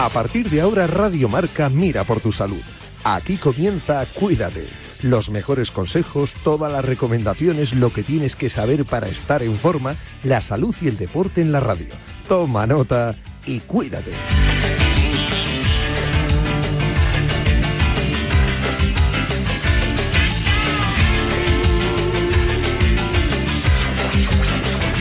A partir de ahora Radio Marca mira por tu salud. Aquí comienza Cuídate. Los mejores consejos, todas las recomendaciones, lo que tienes que saber para estar en forma, la salud y el deporte en la radio. Toma nota y cuídate.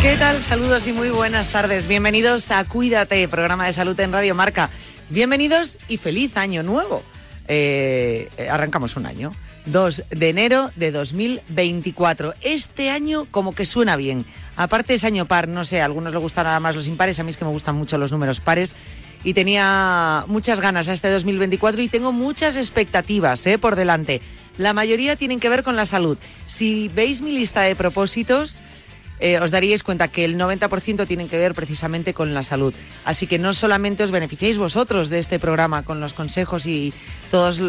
¿Qué tal? Saludos y muy buenas tardes. Bienvenidos a Cuídate, programa de salud en Radio Marca. Bienvenidos y feliz año nuevo. Eh, arrancamos un año. 2 de enero de 2024. Este año como que suena bien. Aparte es año par, no sé, a algunos les gustan nada más los impares, a mí es que me gustan mucho los números pares. Y tenía muchas ganas a este 2024 y tengo muchas expectativas eh, por delante. La mayoría tienen que ver con la salud. Si veis mi lista de propósitos, eh, os daríais cuenta que el 90% tienen que ver precisamente con la salud. Así que no solamente os beneficiáis vosotros de este programa con los consejos y todas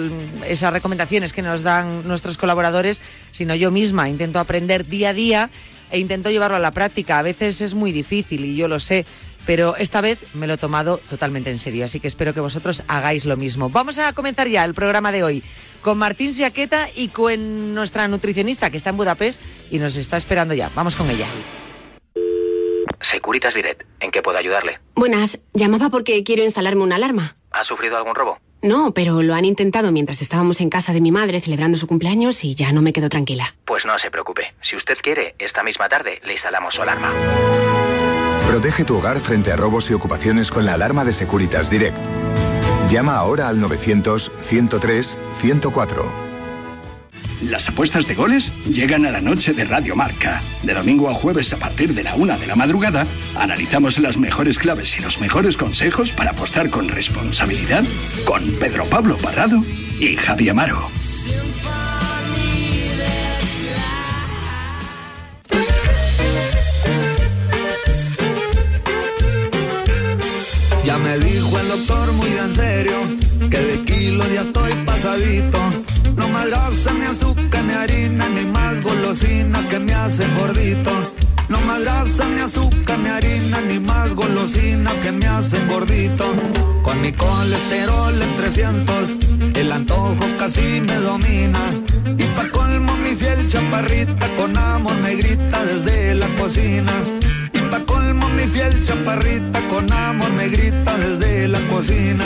esas recomendaciones que nos dan nuestros colaboradores, sino yo misma intento aprender día a día e intento llevarlo a la práctica. A veces es muy difícil y yo lo sé, pero esta vez me lo he tomado totalmente en serio, así que espero que vosotros hagáis lo mismo. Vamos a comenzar ya el programa de hoy con Martín Siaqueta y con nuestra nutricionista que está en Budapest y nos está esperando ya. Vamos con ella. Securitas Direct, ¿en qué puedo ayudarle? Buenas, llamaba porque quiero instalarme una alarma. ¿Ha sufrido algún robo? No, pero lo han intentado mientras estábamos en casa de mi madre celebrando su cumpleaños y ya no me quedo tranquila. Pues no se preocupe. Si usted quiere, esta misma tarde le instalamos su alarma. Protege tu hogar frente a robos y ocupaciones con la alarma de Securitas Direct. Llama ahora al 900-103-104. Las apuestas de goles llegan a la noche de Radio Marca. De domingo a jueves a partir de la una de la madrugada, analizamos las mejores claves y los mejores consejos para apostar con responsabilidad con Pedro Pablo Parrado y Javi Amaro. Doctor muy en serio que de kilos ya estoy pasadito. No más grasa, ni azúcar, ni harina, ni más golosinas que me hacen gordito. No más grasa, ni azúcar, ni harina, ni más golosinas que me hacen gordito. Con mi colesterol en 300, el antojo casi me domina. Y pa' colmo mi fiel chaparrita con amor me grita desde la cocina. Mi fiel chaparrita con amor me grita desde la cocina.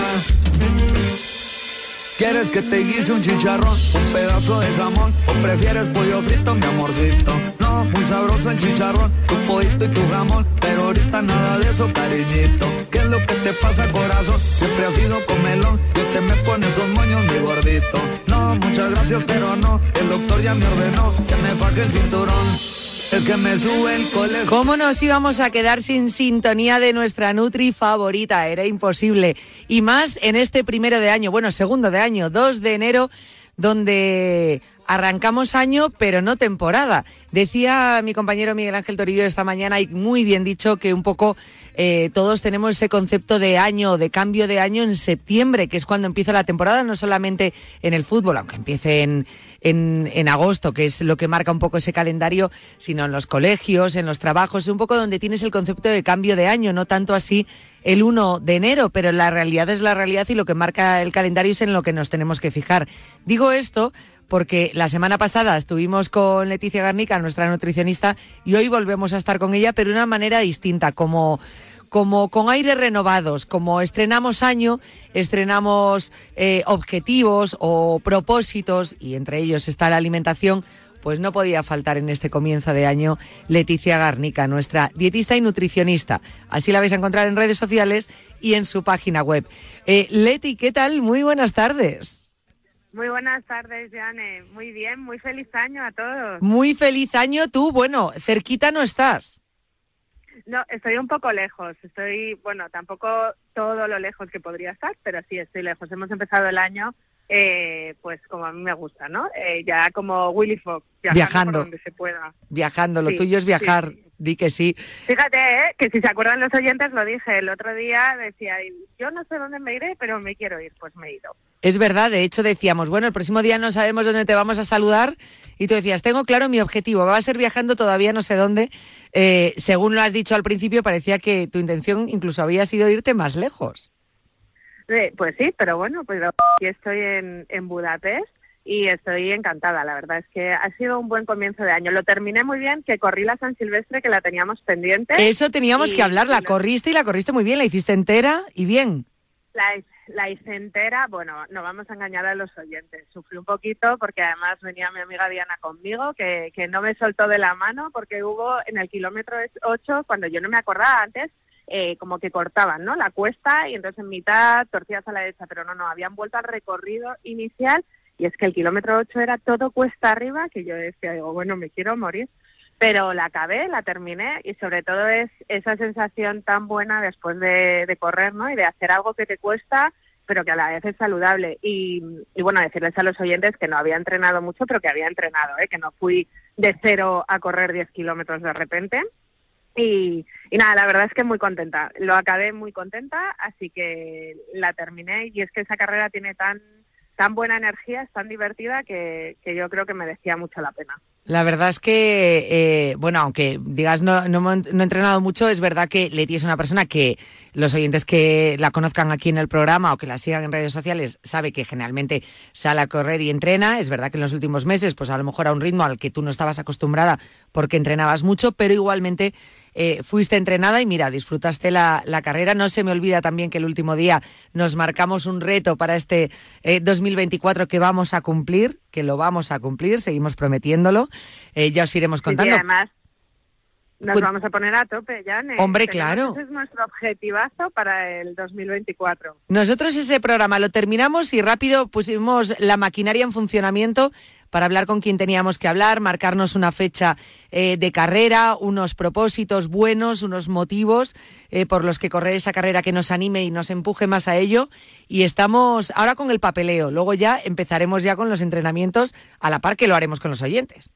¿Quieres que te guise un chicharrón, un pedazo de jamón o prefieres pollo frito, mi amorcito? No, muy sabroso el chicharrón, tu pollito y tu jamón, pero ahorita nada de eso, cariñito. ¿Qué es lo que te pasa, corazón? Siempre has sido comelón, yo te me pones dos moños, mi gordito. No, muchas gracias, pero no, el doctor ya me ordenó que me faje el cinturón. Que me sube el colegio. ¿Cómo nos íbamos a quedar sin sintonía de nuestra Nutri favorita? Era imposible. Y más en este primero de año, bueno, segundo de año, 2 de enero, donde arrancamos año, pero no temporada. Decía mi compañero Miguel Ángel Torillo esta mañana, y muy bien dicho, que un poco eh, todos tenemos ese concepto de año, de cambio de año en septiembre, que es cuando empieza la temporada, no solamente en el fútbol, aunque empiece en, en, en, agosto, que es lo que marca un poco ese calendario, sino en los colegios, en los trabajos, un poco donde tienes el concepto de cambio de año, no tanto así el 1 de enero, pero la realidad es la realidad y lo que marca el calendario es en lo que nos tenemos que fijar. Digo esto porque la semana pasada estuvimos con Leticia Garnica, nuestra nutricionista, y hoy volvemos a estar con ella, pero de una manera distinta, como como con aires renovados, como estrenamos año, estrenamos eh, objetivos o propósitos, y entre ellos está la alimentación, pues no podía faltar en este comienzo de año Leticia Garnica, nuestra dietista y nutricionista. Así la vais a encontrar en redes sociales y en su página web. Eh, Leti, ¿qué tal? Muy buenas tardes. Muy buenas tardes, Jane. Muy bien, muy feliz año a todos. Muy feliz año tú. Bueno, cerquita no estás. No, estoy un poco lejos. Estoy, bueno, tampoco todo lo lejos que podría estar, pero sí estoy lejos. Hemos empezado el año, eh, pues como a mí me gusta, ¿no? Eh, ya como Willy Fox, viajando, Viajando. por donde se pueda. Viajando, lo Sí, tuyo es viajar. sí. Di que sí. Fíjate, ¿eh? que si se acuerdan los oyentes, lo dije el otro día, decía, yo no sé dónde me iré, pero me quiero ir, pues me he ido. Es verdad, de hecho decíamos, bueno, el próximo día no sabemos dónde te vamos a saludar y tú decías, tengo claro mi objetivo, va a ser viajando todavía no sé dónde. Eh, según lo has dicho al principio, parecía que tu intención incluso había sido irte más lejos. pues sí, pero bueno, pues aquí estoy en, en Budapest y estoy encantada. La verdad es que ha sido un buen comienzo de año. Lo terminé muy bien, que corrí la San Silvestre, que la teníamos pendiente. Eso teníamos que hablar. La corriste y la corriste muy bien, la hiciste entera y bien. La, la hice entera, bueno, no vamos a engañar a los oyentes. Sufrí un poquito porque además venía mi amiga Diana conmigo, que, que no me soltó de la mano porque hubo en el kilómetro 8, cuando yo no me acordaba antes, eh, como que cortaban, ¿no? La cuesta y entonces en mitad torcías a la derecha, pero no, no, habían vuelto al recorrido inicial y es que el kilómetro 8 era todo cuesta arriba, que yo decía, digo, bueno, me quiero morir. Pero la acabé, la terminé y sobre todo es esa sensación tan buena después de, correr, ¿no? Y de hacer algo que te cuesta, pero que a la vez es saludable. Y, y, bueno, decirles a los oyentes que no había entrenado mucho, pero que había entrenado, ¿eh? que no fui de cero a correr 10 kilómetros de repente. Y, y, nada, la verdad es que muy contenta. Lo acabé muy contenta, así que la terminé. Y es que esa carrera tiene tan tan buena energía, es tan divertida que, que yo creo que merecía mucho la pena. La verdad es que, eh, bueno, aunque digas no, no, he entrenado mucho, es verdad que Leti es una persona que los oyentes que la conozcan aquí en el programa o que la sigan en redes sociales sabe que generalmente sale a correr y entrena. Es verdad que en los últimos meses, pues a lo mejor a un ritmo al que tú no estabas acostumbrada porque entrenabas mucho, pero igualmente eh, fuiste entrenada y mira, disfrutaste la, la, carrera. No se me olvida también que el último día nos marcamos un reto para este 2024 eh, que vamos a cumplir, que lo vamos a cumplir, seguimos prometiéndolo. Eh, ya os iremos contando. y además, nos vamos a poner a tope ya. Hombre, claro. Ese es nuestro objetivazo para el 2024. Nosotros ese programa lo terminamos y rápido pusimos la maquinaria en funcionamiento para hablar con quien teníamos que hablar, marcarnos una fecha eh, de carrera, unos propósitos buenos, unos motivos eh, por los que correr esa carrera que nos anime y nos empuje más a ello. Y estamos ahora con el papeleo. Luego ya empezaremos ya con los entrenamientos a la par que lo haremos con los oyentes.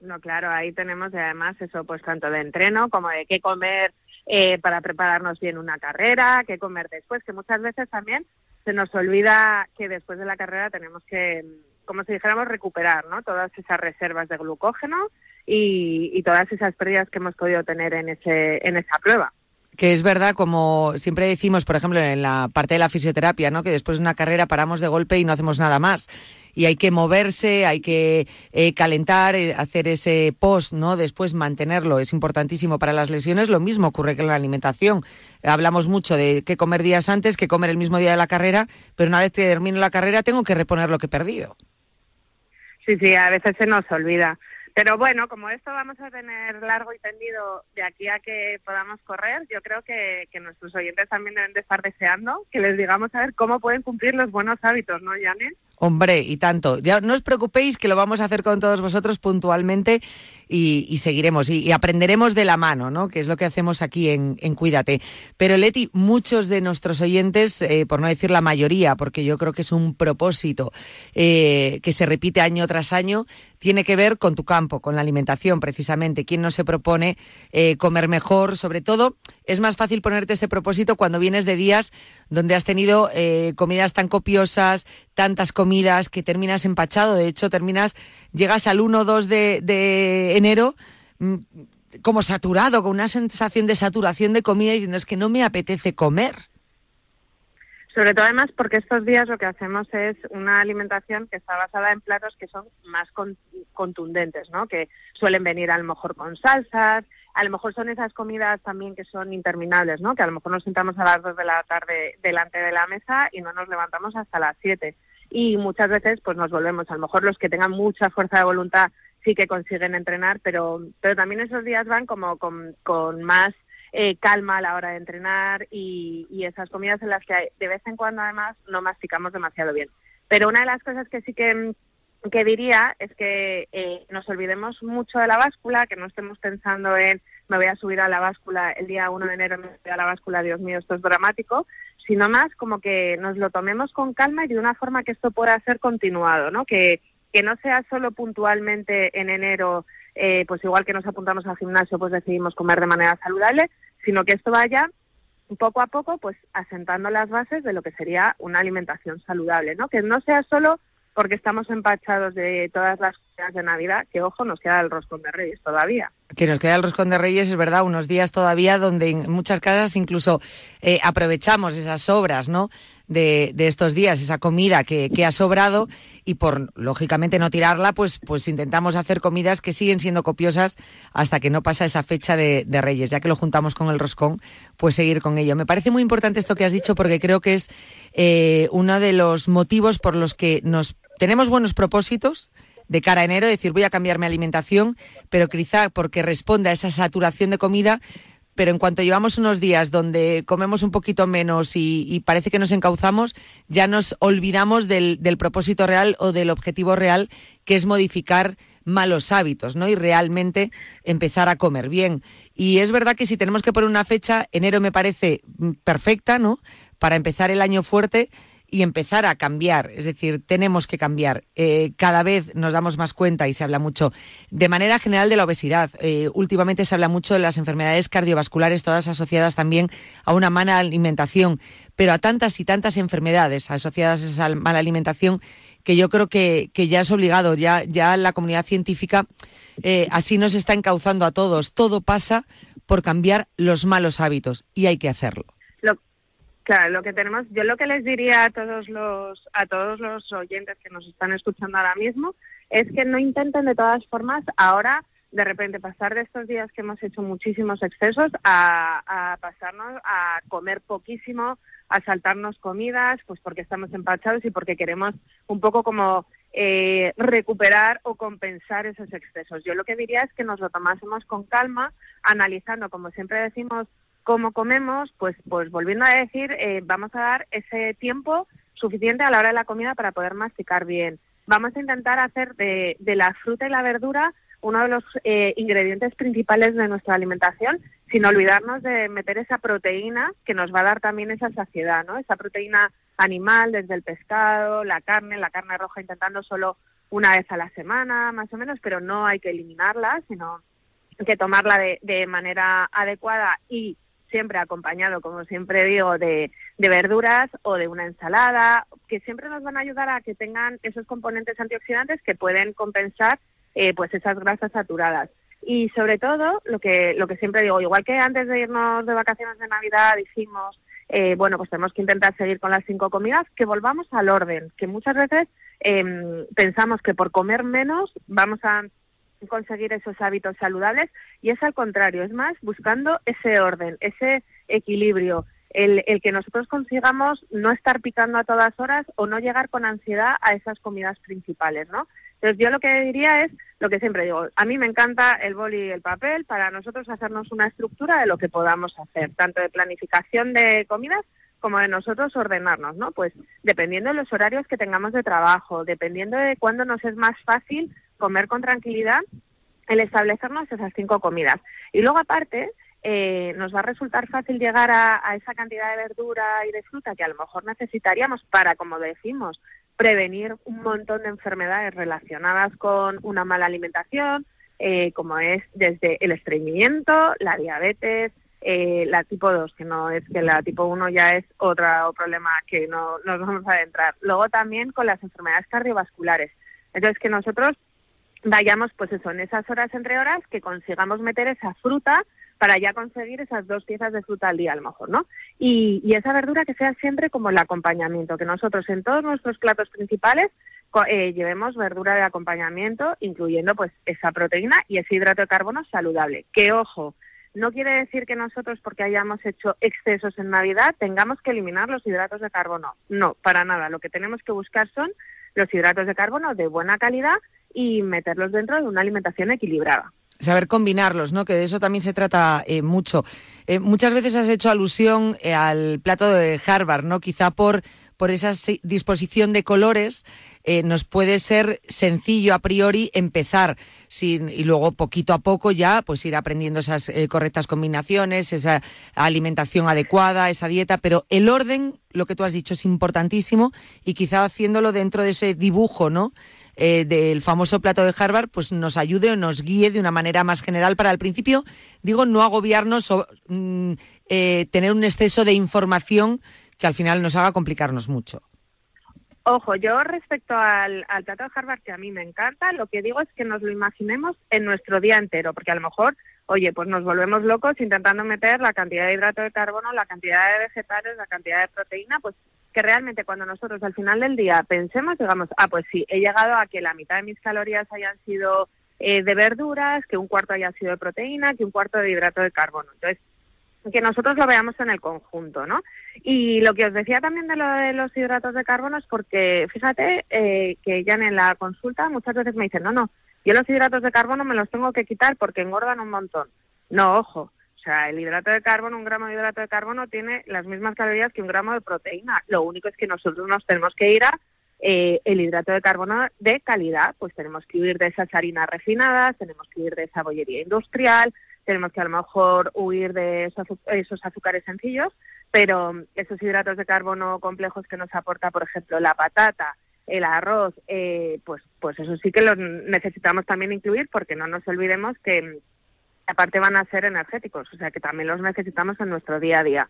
No, claro, ahí tenemos además eso, pues tanto de entreno como de qué comer eh, para prepararnos bien una carrera, qué comer después, que muchas veces también se nos olvida que después de la carrera tenemos que, como si dijéramos, recuperar ¿no? todas esas reservas de glucógeno y, todas esas pérdidas que hemos podido tener en, ese, en esa prueba que es verdad, como siempre decimos, por ejemplo, en la parte de la fisioterapia, ¿no? que después de una carrera paramos de golpe y no hacemos nada más. Y hay que moverse, hay que eh, calentar, eh, hacer ese post, ¿no? Después mantenerlo, es importantísimo para las lesiones. Lo mismo ocurre en la alimentación. Hablamos mucho de qué comer días antes, que comer el mismo día de la carrera, pero una vez que termino la carrera tengo que reponer lo que he perdido. Sí, sí, a veces se nos olvida. Pero bueno, como esto vamos a tener largo y tendido de aquí a que podamos correr, yo creo que, que nuestros oyentes también deben de estar deseando que les digamos a ver cómo pueden cumplir los buenos hábitos, ¿no, Janet? Hombre, y tanto. Ya no os preocupéis que lo vamos a hacer con todos vosotros puntualmente y, seguiremos y, aprenderemos de la mano, ¿no? Que es lo que hacemos aquí en, Cuídate. Pero Leti, muchos de nuestros oyentes, eh, por no decir la mayoría, porque yo creo que es un propósito eh, que se repite año tras año, tiene que ver con tu campo, con la alimentación, precisamente. ¿Quién no se propone eh, comer mejor? Sobre todo, es más fácil ponerte ese propósito cuando vienes de días donde has tenido comidas tan copiosas, tantas comidas que terminas empachado. De hecho, terminas, llegas al 1 o 2 de, enero mm, como saturado, con una sensación de saturación de comida y diciendo es que no me apetece comer. Sobre todo además porque estos días lo que hacemos es una alimentación que está basada en platos que son más contundentes, ¿no? Que suelen venir a lo mejor con salsas, a lo mejor son esas comidas también que son interminables, ¿no? Que a lo mejor nos sentamos a las 2 de la tarde delante de la mesa y no nos levantamos hasta las 7 y muchas veces pues nos volvemos, a lo mejor los que tengan mucha fuerza de voluntad sí que consiguen entrenar, pero, pero también esos días van como con, con más eh, calma a la hora de entrenar y, y esas comidas en las que de vez en cuando además no masticamos demasiado bien. Pero una de las cosas que sí que, que diría es que eh, nos olvidemos mucho de la báscula, que no estemos pensando en me voy a subir a la báscula el día 1 de enero, me voy a la báscula, Dios mío, esto es dramático, sino más como que nos lo tomemos con calma y de una forma que esto pueda ser continuado, ¿no? Que, que no sea solo puntualmente en enero, eh, pues igual que nos apuntamos al gimnasio, pues decidimos comer de manera saludable, sino que esto vaya poco a poco, pues asentando las bases de lo que sería una alimentación saludable, ¿no? Que no sea solo porque estamos empachados de todas las cosas de Navidad, que ojo, nos queda el roscón de Reyes todavía. Que nos queda el roscón de Reyes, es verdad, unos días todavía donde en muchas casas incluso eh, aprovechamos esas sobras, ¿no? De, estos días, esa comida que, ha sobrado y por lógicamente no tirarla, pues, pues intentamos hacer comidas que siguen siendo copiosas hasta que no pasa esa fecha de, Reyes, ya que lo juntamos con el roscón, pues seguir con ello. Me parece muy importante esto que has dicho porque creo que es eh, uno de los motivos por los que nos tenemos buenos propósitos de cara a enero, decir voy a cambiar mi alimentación, pero quizá porque responde a esa saturación de comida, pero en cuanto llevamos unos días donde comemos un poquito menos y, parece que nos encauzamos, ya nos olvidamos del, del, propósito real o del objetivo real, que es modificar malos hábitos, ¿no? Y realmente empezar a comer bien. Y es verdad que si tenemos que poner una fecha, enero me parece mm, perfecta, ¿no? Para empezar el año fuerte y empezar a cambiar. Es decir, tenemos que cambiar. Eh, cada vez nos damos más cuenta y se habla mucho de manera general de la obesidad. Eh, últimamente se habla mucho de las enfermedades cardiovasculares, todas asociadas también a una mala alimentación, pero a tantas y tantas enfermedades asociadas a esa mala alimentación que yo creo que, ya es obligado, ya, ya la comunidad científica eh, así nos está encauzando a todos. Todo pasa por cambiar los malos hábitos y hay que hacerlo. Claro, lo que tenemos, yo lo que les diría a todos los a todos los oyentes que nos están escuchando ahora mismo es que no intenten de todas formas ahora de repente pasar de estos días que hemos hecho muchísimos excesos a, pasarnos a comer poquísimo, a saltarnos comidas, pues porque estamos empachados y porque queremos un poco como eh, recuperar o compensar esos excesos. Yo lo que diría es que nos lo tomásemos con calma, analizando, como siempre decimos, cómo comemos, pues, pues volviendo a decir, eh, vamos a dar ese tiempo suficiente a la hora de la comida para poder masticar bien. Vamos a intentar hacer de, la fruta y la verdura uno de los eh, ingredientes principales de nuestra alimentación, sin olvidarnos de meter esa proteína que nos va a dar también esa saciedad, ¿no? Esa proteína animal desde el pescado, la carne, la carne roja intentando solo una vez a la semana, más o menos, pero no hay que eliminarla, sino que tomarla de, de manera adecuada y siempre acompañado, como siempre digo, de, verduras o de una ensalada, que siempre nos van a ayudar a que tengan esos componentes antioxidantes que pueden compensar eh, pues esas grasas saturadas. Y sobre todo, lo que, lo que siempre digo, igual que antes de irnos de vacaciones de Navidad dijimos, eh, bueno, pues tenemos que intentar seguir con las cinco comidas, que volvamos al orden, que muchas veces em, pensamos que por comer menos vamos a conseguir esos hábitos saludables y es al contrario, es más buscando ese orden, ese equilibrio, el, el, que nosotros consigamos no estar picando a todas horas o no llegar con ansiedad a esas comidas principales, ¿no? Entonces yo lo que diría es lo que siempre digo, a mí me encanta el boli y el papel para nosotros hacernos una estructura de lo que podamos hacer, tanto de planificación de comidas como de nosotros ordenarnos, ¿no? Pues dependiendo de los horarios que tengamos de trabajo, dependiendo de cuándo nos es más fácil comer con tranquilidad, el establecernos esas cinco comidas. Y luego aparte, eh, nos va a resultar fácil llegar a, esa cantidad de verdura y de fruta que a lo mejor necesitaríamos para, como decimos, prevenir un montón de enfermedades relacionadas con una mala alimentación, eh, como es desde el estreñimiento, la diabetes, eh, la tipo 2, que no es que la tipo 1 ya es otro problema que no nos vamos a adentrar. Luego también con las enfermedades cardiovasculares. Entonces, que nosotros vayamos, pues eso, en esas horas entre horas, que consigamos meter esa fruta para ya conseguir esas dos piezas de fruta al día a lo mejor, ¿no? Y, y esa verdura que sea siempre como el acompañamiento, que nosotros en todos nuestros platos principales eh, llevemos verdura de acompañamiento, incluyendo pues esa proteína y ese hidrato de carbono saludable. Que ojo, no quiere decir que nosotros, porque hayamos hecho excesos en Navidad, tengamos que eliminar los hidratos de carbono. No, para nada. Lo que tenemos que buscar son los hidratos de carbono de buena calidad y meterlos dentro de una alimentación equilibrada saber combinarlos, ¿no? Que de eso también se trata eh, mucho. Eh, muchas veces has hecho alusión eh, al plato de Harvard, ¿no? Quizá por por esa disposición de colores, eh, nos puede ser sencillo a priori empezar sin, y luego poquito a poco ya pues ir aprendiendo esas eh, correctas combinaciones, esa alimentación adecuada, esa dieta, pero el orden, lo que tú has dicho, es importantísimo y quizá haciéndolo dentro de ese dibujo, ¿no? Eh, del famoso plato de Harvard, pues nos ayude o nos guíe de una manera más general para al principio, digo, no agobiarnos o mm, tener un exceso de información que al final nos haga complicarnos mucho. Ojo, yo respecto al, al plato de Harvard, que a mí me encanta, lo que digo es que nos lo imaginemos en nuestro día entero, porque a lo mejor, oye, pues nos volvemos locos intentando meter la cantidad de hidrato de carbono, la cantidad de vegetales, la cantidad de proteína, pues que realmente cuando nosotros al final del día pensemos, digamos, ah, pues sí, he llegado a que la mitad de mis calorías hayan sido eh, de verduras, que un cuarto haya sido de proteína, que un cuarto de hidrato de carbono. Entonces, que nosotros lo veamos en el conjunto, ¿no? Y lo que os decía también de lo de los hidratos de carbono es porque, fíjate, eh, que ya en la consulta muchas veces me dicen, no, no, yo los hidratos de carbono me los tengo que quitar porque engordan un montón. No, ojo, o sea, el hidrato de carbono, un gramo de hidrato de carbono tiene las mismas calorías que un gramo de proteína. Lo único es que nosotros nos tenemos que ir a eh, el hidrato de carbono de calidad, pues tenemos que huir de esas harinas refinadas, tenemos que huir de esa bollería industrial, tenemos que a lo mejor huir de esos, azúcares sencillos, pero esos hidratos de carbono complejos que nos aporta, por ejemplo, la patata, el arroz, eh, pues, pues eso sí que los necesitamos también incluir porque no nos olvidemos que aparte van a ser energéticos, o sea que también los necesitamos en nuestro día a día.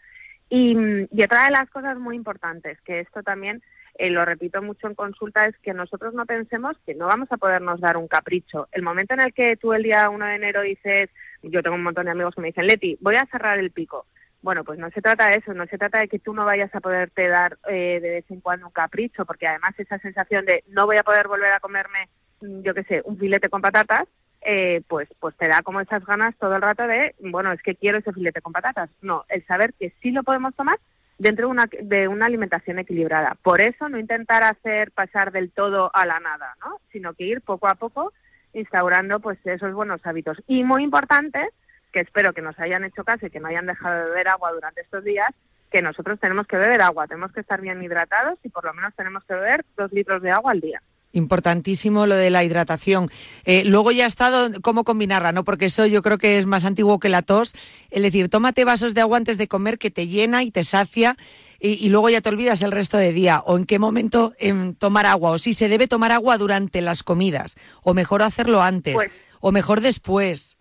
Y, y otra de las cosas muy importantes, que esto también eh, lo repito mucho en consulta, es que nosotros no pensemos que no vamos a podernos dar un capricho. El momento en el que tú el día 1 de enero dices, yo tengo un montón de amigos que me dicen, Leti, voy a cerrar el pico. Bueno, pues no se trata de eso, no se trata de que tú no vayas a poderte dar eh, de vez en cuando un capricho, porque además esa sensación de no voy a poder volver a comerme, mm, yo qué sé, un filete con patatas, eh, pues, pues te da como esas ganas todo el rato de, bueno, es que quiero ese filete con patatas. No, el saber que sí lo podemos tomar dentro de una, de una alimentación equilibrada. Por eso no intentar hacer pasar del todo a la nada, ¿no? Sino que ir poco a poco instaurando pues esos buenos hábitos. Y muy importante, que espero que nos hayan hecho caso y que no hayan dejado de beber agua durante estos días, que nosotros tenemos que beber agua, tenemos que estar bien hidratados y por lo menos tenemos que beber dos litros de agua al día. Importantísimo lo de la hidratación. Eh, luego ya ha estado cómo combinarla, ¿no? Porque eso yo creo que es más antiguo que la tos. Es decir, tómate vasos de agua antes de comer que te llena y te sacia y, luego ya te olvidas el resto de día. O en qué momento em, tomar agua. O si se debe tomar agua durante las comidas. O mejor hacerlo antes. Pues o mejor después.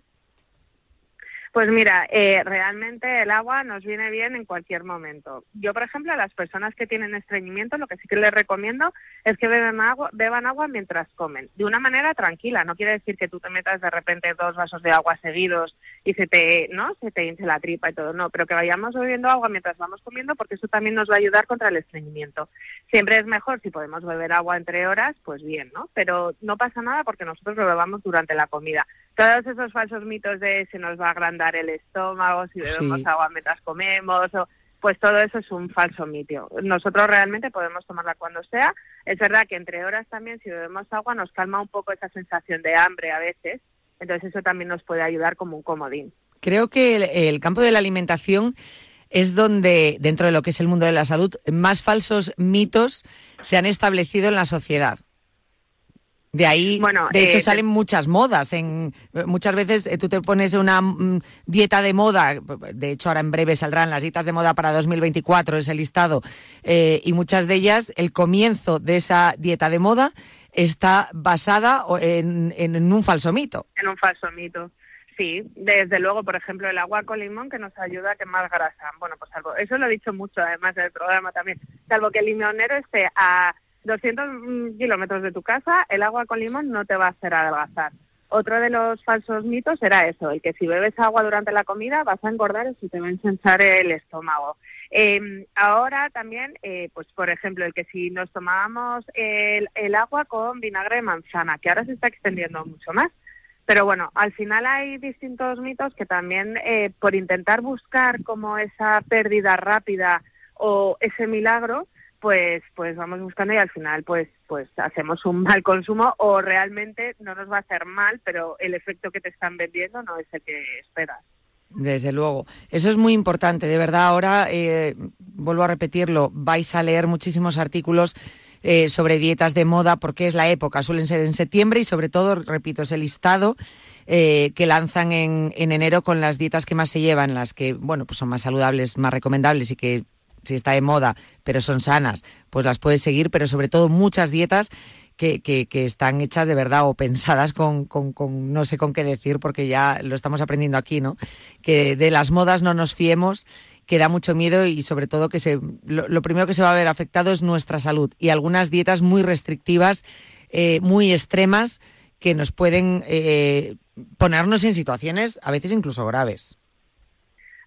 Pues mira, eh, realmente el agua nos viene bien en cualquier momento. Yo, por ejemplo, a las personas que tienen estreñimiento, lo que sí que les recomiendo es que beban agua, beban agua mientras comen, de una manera tranquila. No quiere decir que tú te metas de repente dos vasos de agua seguidos y se te, ¿no? Se te hinche la tripa y todo, no, pero que vayamos bebiendo agua mientras vamos comiendo porque eso también nos va a ayudar contra el estreñimiento. Siempre es mejor si podemos beber agua entre horas, pues bien, ¿no? Pero no pasa nada porque nosotros lo bebamos durante la comida. Todos esos falsos mitos de se nos va a agrandar el estómago, si bebemos agua mientras comemos, o, pues todo eso es un falso mito. Nosotros realmente podemos tomarla cuando sea. Es verdad que entre horas también, si bebemos agua, nos calma un poco esa sensación de hambre a veces. Entonces eso también nos puede ayudar como un comodín. Creo que el campo de la alimentación es donde, dentro de lo que es el mundo de la salud, más falsos mitos se han establecido en la sociedad. De ahí, de hecho, eh, salen muchas modas. En, muchas veces eh, tú te pones una mm, dieta de moda, de hecho ahora en breve saldrán las dietas de moda para 2024, ese listado, eh, y muchas de ellas, el comienzo de esa dieta de moda está basada en, en, un falso mito. En un falso mito. Sí, desde luego, por ejemplo, el agua con limón que nos ayuda a quemar grasa. Bueno, pues salvo, eso lo he dicho mucho además del programa también, salvo que el limonero esté a 200 mm, kilómetros de tu casa, el agua con limón no te va a hacer adelgazar. Otro de los falsos mitos era eso, el que si bebes agua durante la comida vas a engordar se te va a ensanchar el estómago. Em, ahora también, eh, pues por ejemplo, el que si nos tomábamos el, agua con vinagre de manzana, que ahora se está extendiendo mucho más. Pero bueno, al final hay distintos mitos que también eh, por intentar buscar como esa pérdida rápida o ese milagro, pues pues vamos buscando y al final pues pues hacemos un mal consumo o realmente no nos va a hacer mal, pero el efecto que te están vendiendo no es el que esperas. Desde luego. Eso es muy importante. De verdad, ahora, eh, vuelvo a repetirlo, vais a leer muchísimos artículos eh, sobre dietas de moda porque es la época. Suelen ser en septiembre y sobre todo, repito, es el listado eh, que lanzan en, en, enero con las dietas que más se llevan, las que, bueno, pues son más saludables, más recomendables y que si está de moda, pero son sanas, pues las puedes seguir, pero sobre todo muchas dietas que, que, están hechas de verdad o pensadas con, no sé con qué decir, porque ya lo estamos aprendiendo aquí, ¿no? Que de las modas no nos fiemos, que da mucho miedo y sobre todo que se, lo, primero que se va a ver afectado es nuestra salud y algunas dietas muy restrictivas, eh, muy extremas, que nos pueden eh, ponernos en situaciones a veces incluso graves.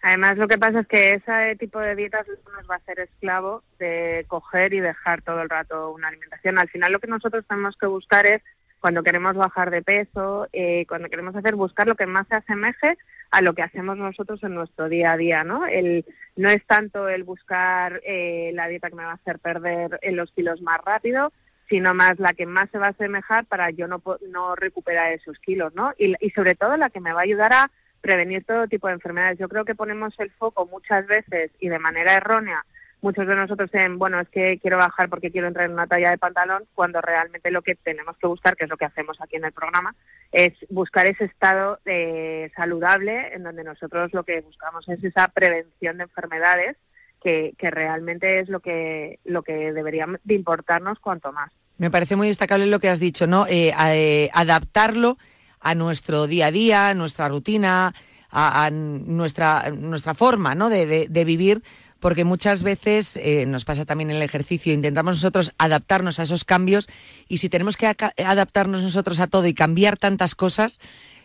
Además, lo que pasa es que ese tipo de dietas nos va a hacer esclavo de coger y dejar todo el rato una alimentación. Al final, lo que nosotros tenemos que buscar es, cuando queremos bajar de peso, eh, cuando queremos hacer, buscar lo que más se asemeje a lo que hacemos nosotros en nuestro día a día, ¿no? El, no es tanto el buscar eh, la dieta que me va a hacer perder eh, los kilos más rápido, sino más la que más se va a asemejar para yo no, no recuperar esos kilos, ¿no? Y, y sobre todo la que me va a ayudar a prevenir todo tipo de enfermedades. Yo creo que ponemos el foco muchas veces y de manera errónea muchos de nosotros en, bueno, es que quiero bajar porque quiero entrar en una talla de pantalón, cuando realmente lo que tenemos que buscar, que es lo que hacemos aquí en el programa, es buscar ese estado eh, saludable en donde nosotros lo que buscamos es esa prevención de enfermedades que, que realmente es lo que, lo que debería de importarnos cuanto más. Me parece muy destacable lo que has dicho, ¿no? Eh, eh, adaptarlo a nuestro día a día, nuestra rutina, a, nuestra, nuestra forma ¿no? de, vivir, porque muchas veces eh, nos pasa también en el ejercicio, intentamos nosotros adaptarnos a esos cambios y si tenemos que adaptarnos nosotros a todo y cambiar tantas cosas,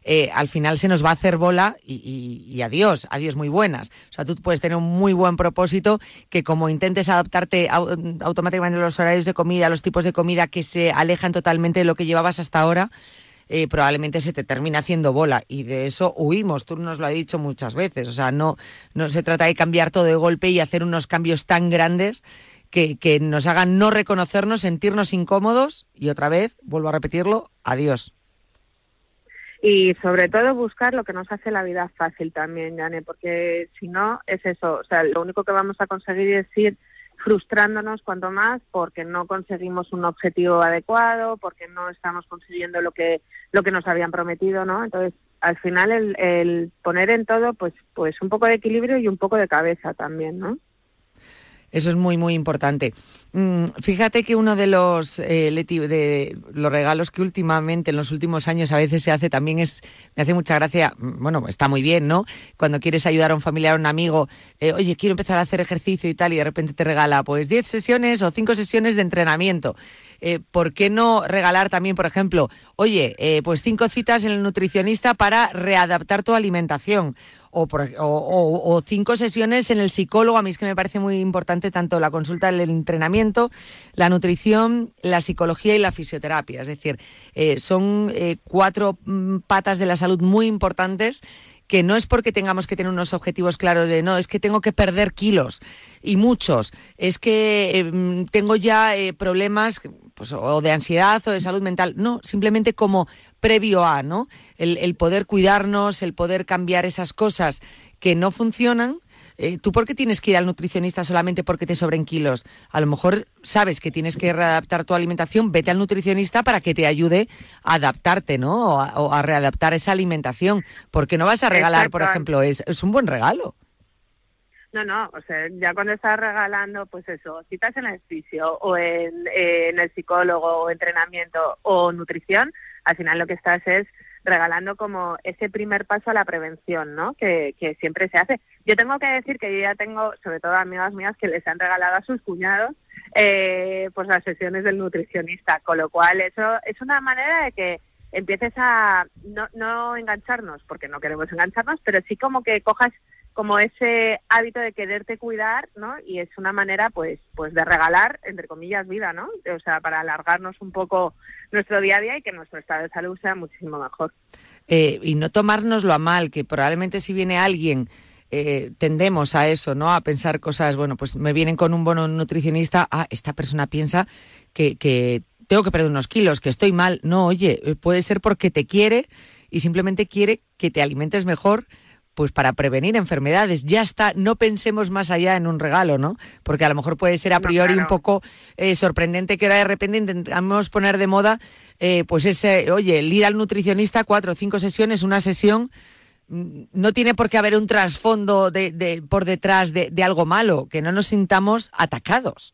eh, al final se nos va a hacer bola y, y, adiós, adiós muy buenas. O sea, tú puedes tener un muy buen propósito que como intentes adaptarte automáticamente a los horarios de comida, a los tipos de comida que se alejan totalmente de lo que llevabas hasta ahora, eh, probablemente se te termina haciendo bola y de eso huimos. Tú nos lo has dicho muchas veces. O sea, no, no se trata de cambiar todo de golpe y hacer unos cambios tan grandes que, que nos hagan no reconocernos, sentirnos incómodos y otra vez, vuelvo a repetirlo, adiós y sobre todo buscar lo que nos hace la vida fácil también, Yane, porque si no es eso, o sea, lo único que vamos a conseguir es ir frustrándonos cuanto más porque no conseguimos un objetivo adecuado, porque no estamos consiguiendo lo que lo que nos habían prometido, ¿no? Entonces, al final el, el poner en todo pues pues un poco de equilibrio y un poco de cabeza también, ¿no? Eso es muy, muy importante. Mm, fíjate que uno de los, eh, de los regalos que últimamente, en los últimos años, a veces se hace también es, me hace mucha gracia, mm, bueno, está muy bien, ¿no? Cuando quieres ayudar a un familiar, a un amigo, eh, oye, quiero empezar a hacer ejercicio y tal, y de repente te regala pues 10 sesiones o 5 sesiones de entrenamiento. Eh, ¿Por qué no regalar también, por ejemplo, oye, pues cinco citas en el nutricionista para readaptar tu alimentación? O, cinco sesiones en el psicólogo. A mí es que me parece muy importante tanto la consulta del entrenamiento, la nutrición, la psicología y la fisioterapia. Es decir, eh, son eh, cuatro mm, patas de la salud muy importantes que no es porque tengamos que tener unos objetivos claros de no, es que tengo que perder kilos y muchos, es que em, tengo ya eh, problemas pues, o de ansiedad o de salud mental, no, simplemente como previo a, ¿no? El, poder cuidarnos, el poder cambiar esas cosas que no funcionan. Eh, ¿Tú por qué tienes que ir al nutricionista solamente porque te sobren kilos? A lo mejor sabes que tienes que readaptar tu alimentación, vete al nutricionista para que te ayude a adaptarte, ¿no? O a, readaptar esa alimentación. Porque no vas a regalar, por ejemplo, es, es un buen regalo. No, no, o sea, ya cuando estás regalando, pues eso, citas en el fisio o en, en el psicólogo o entrenamiento o nutrición, al final lo que estás es regalando como ese primer paso a la prevención, ¿no? Que, que siempre se hace. Yo tengo que decir que yo ya tengo, sobre todo amigas mías, que les han regalado a sus cuñados eh, pues las sesiones del nutricionista, con lo cual eso es una manera de que empieces a no, no engancharnos, porque no queremos engancharnos, pero sí como que cojas como ese hábito de quererte cuidar, ¿no? Y es una manera, pues, pues de regalar, entre comillas, vida, ¿no? O sea, para alargarnos un poco nuestro día a día y que nuestro estado de salud sea muchísimo mejor. Eh, y no tomárnoslo a mal, que probablemente si viene alguien eh, tendemos a eso, ¿no? A pensar cosas, bueno, pues me vienen con un bono nutricionista, ah, esta persona piensa que, que tengo que perder unos kilos, que estoy mal. No, oye, eh, puede ser porque te quiere y simplemente quiere que te alimentes mejor pues para prevenir enfermedades. Ya está, no pensemos más allá en un regalo, ¿no? Porque a lo mejor puede ser a priori un poco eh, sorprendente que ahora de repente intentamos poner de moda, eh, pues ese, oye, el ir al nutricionista, cuatro o cinco sesiones, una sesión, mm, no tiene por qué haber un trasfondo de, por detrás de, de algo malo, que no nos sintamos atacados.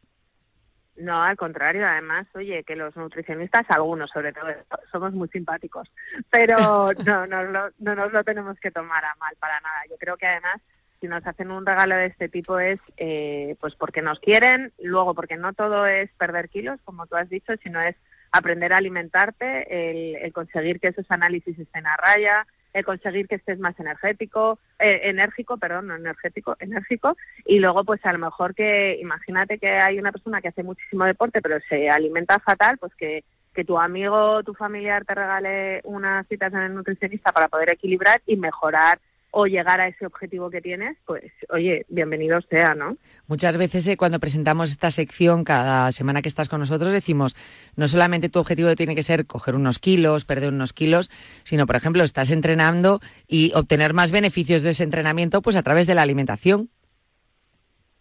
No, al contrario, además, oye, que los nutricionistas, algunos sobre todo, somos muy simpáticos, pero no, no, no, no nos lo tenemos que tomar a mal para nada. Yo creo que además, si nos hacen un regalo de este tipo es eh, pues porque nos quieren, luego porque no todo es perder kilos, como tú has dicho, sino es aprender a alimentarte, el, el conseguir que esos análisis estén a raya, conseguir que estés más energético, eh, enérgico, perdón, no energético, enérgico, y luego pues a lo mejor que, imagínate que hay una persona que hace muchísimo deporte pero se alimenta fatal, pues que, que tu amigo, tu familiar te regale unas citas en el nutricionista para poder equilibrar y mejorar o llegar a ese objetivo que tienes, pues oye, bienvenido sea, ¿no? Muchas veces eh, cuando presentamos esta sección cada semana que estás con nosotros decimos, no solamente tu objetivo tiene que ser coger unos kilos, perder unos kilos, sino por ejemplo, estás entrenando y obtener más beneficios de ese entrenamiento pues a través de la alimentación.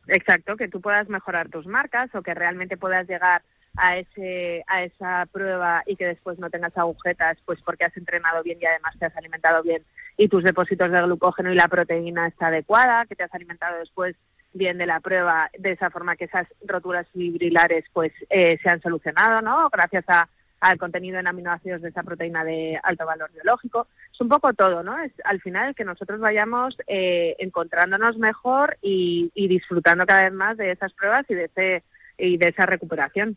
Exacto, que tú puedas mejorar tus marcas o que realmente puedas llegar a ese a esa prueba y que después no tengas agujetas pues porque has entrenado bien y además te has alimentado bien y tus depósitos de glucógeno y la proteína está adecuada que te has alimentado después bien de la prueba de esa forma que esas roturas fibrilares pues eh, se han solucionado no gracias a al contenido en aminoácidos de esa proteína de alto valor biológico. Es un poco todo, ¿no? Es al final que nosotros vayamos eh, encontrándonos mejor y, y disfrutando cada vez más de esas pruebas y de ese y de esa recuperación.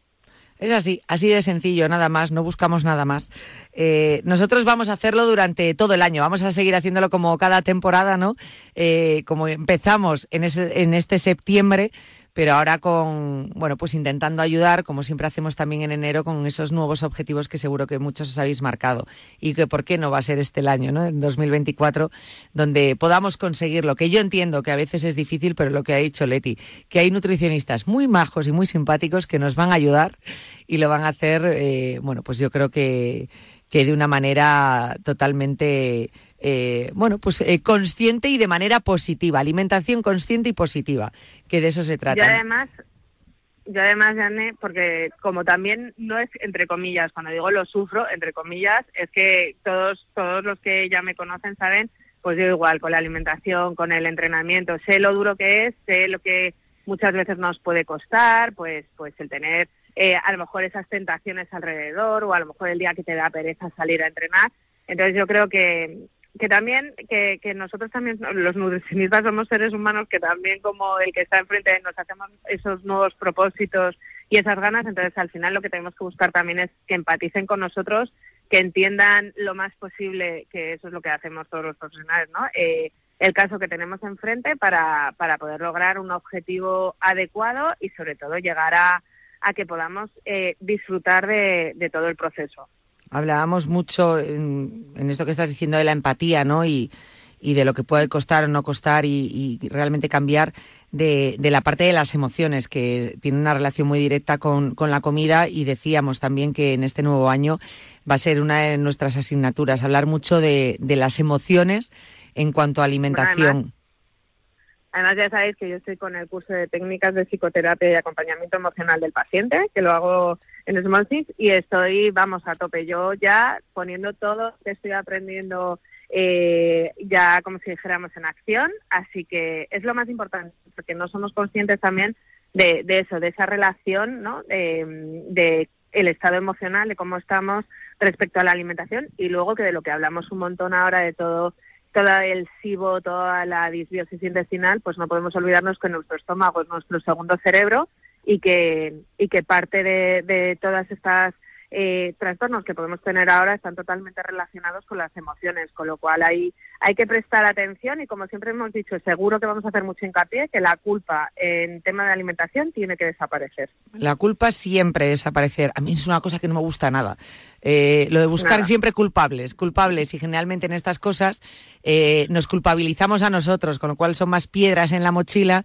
Es así, así de sencillo, nada más, no buscamos nada más. Eh, nosotros vamos a hacerlo durante todo el año, vamos a seguir haciéndolo como cada temporada, ¿no? Eh, como empezamos en, ese, en este septiembre, pero ahora con, bueno, pues intentando ayudar, como siempre hacemos también en enero, con esos nuevos objetivos que seguro que muchos os habéis marcado y que por qué no va a ser este el año, ¿no? En 2024, donde podamos conseguir lo que yo entiendo que a veces es difícil, pero lo que ha dicho Leti, que hay nutricionistas muy majos y muy simpáticos que nos van a ayudar y lo van a hacer, eh, bueno, pues yo creo que, que de una manera totalmente eh, bueno, pues eh, consciente y de manera positiva, alimentación consciente y positiva, que de eso se trata. Yo además, yo además, Jane, porque como también no es entre comillas, cuando digo lo sufro, entre comillas, es que todos, todos los que ya me conocen saben, pues yo igual, con la alimentación, con el entrenamiento, sé lo duro que es, sé lo que muchas veces nos puede costar, pues, pues el tener eh, a lo mejor esas tentaciones alrededor o a lo mejor el día que te da pereza salir a entrenar. Entonces yo creo que, que también que, que nosotros también los nutricionistas somos seres humanos que también como el que está enfrente nos hacemos esos nuevos propósitos y esas ganas entonces al final lo que tenemos que buscar también es que empaticen con nosotros que entiendan lo más posible que eso es lo que hacemos todos los profesionales no eh, el caso que tenemos enfrente para, para poder lograr un objetivo adecuado y sobre todo llegar a, a que podamos eh, disfrutar de, de todo el proceso Hablábamos mucho en, esto que estás diciendo de la empatía, ¿no? Y, de lo que puede costar o no costar y, realmente cambiar de, la parte de las emociones, que tiene una relación muy directa con, la comida y decíamos también que en este nuevo año va a ser una de nuestras asignaturas, hablar mucho de, las emociones en cuanto a alimentación. además, ya sabéis que yo estoy con el curso de técnicas de psicoterapia y acompañamiento emocional del paciente, que lo hago en Small y estoy, vamos, a tope. Yo ya poniendo todo que estoy aprendiendo eh, ya como si dijéramos en acción, así que es lo más importante, porque no somos conscientes también de, de eso, de esa relación, ¿no? De el estado emocional, de cómo estamos respecto a la alimentación y luego que de lo que hablamos un montón ahora de todo todo el SIBO, toda la disbiosis intestinal, pues no podemos olvidarnos que nuestro estómago es nuestro segundo cerebro y que, y que parte de, de todas estas eh, trastornos que podemos tener ahora están totalmente relacionados con las emociones, con lo cual hay, hay que prestar atención y como siempre hemos dicho, seguro que vamos a hacer mucho hincapié que la culpa en tema de alimentación tiene que desaparecer. La culpa siempre desaparecer. A mí es una cosa que no me gusta nada. Eh, lo de buscar siempre culpables, culpables y generalmente en estas cosas eh, nos culpabilizamos a nosotros, con lo cual son más piedras en la mochila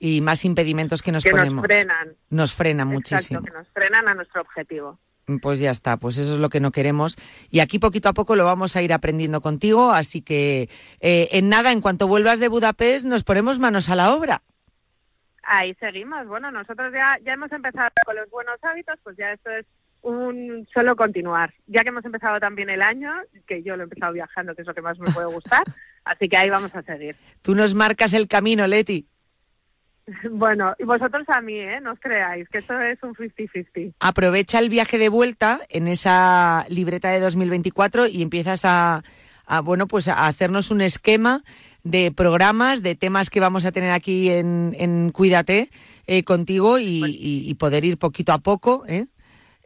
y más impedimentos que nos ponemos. Nos frenan. Nos frenan muchísimo. que nos frenan a nuestro objetivo. Pues ya está, pues eso es lo que no queremos. Y aquí poquito a poco lo vamos a ir aprendiendo contigo, así que eh, en nada, en cuanto vuelvas de Budapest, nos ponemos manos a la obra. Ahí seguimos. Bueno, nosotros ya, ya hemos empezado con los buenos hábitos, pues ya esto es un solo continuar. Ya que hemos empezado también el año, que yo lo he empezado viajando, que es lo que más me puede gustar, así que ahí vamos a seguir. Tú nos marcas el camino, Leti. Bueno, y vosotros a mí, ¿eh? No os creáis, que esto es un 50-50. Aprovecha el viaje de vuelta en esa libreta de 2024 y empiezas a, a, bueno, pues a hacernos un esquema de programas, de temas que vamos a tener aquí en, en Cuídate eh, contigo y, y- y poder ir poquito a poco, ¿eh?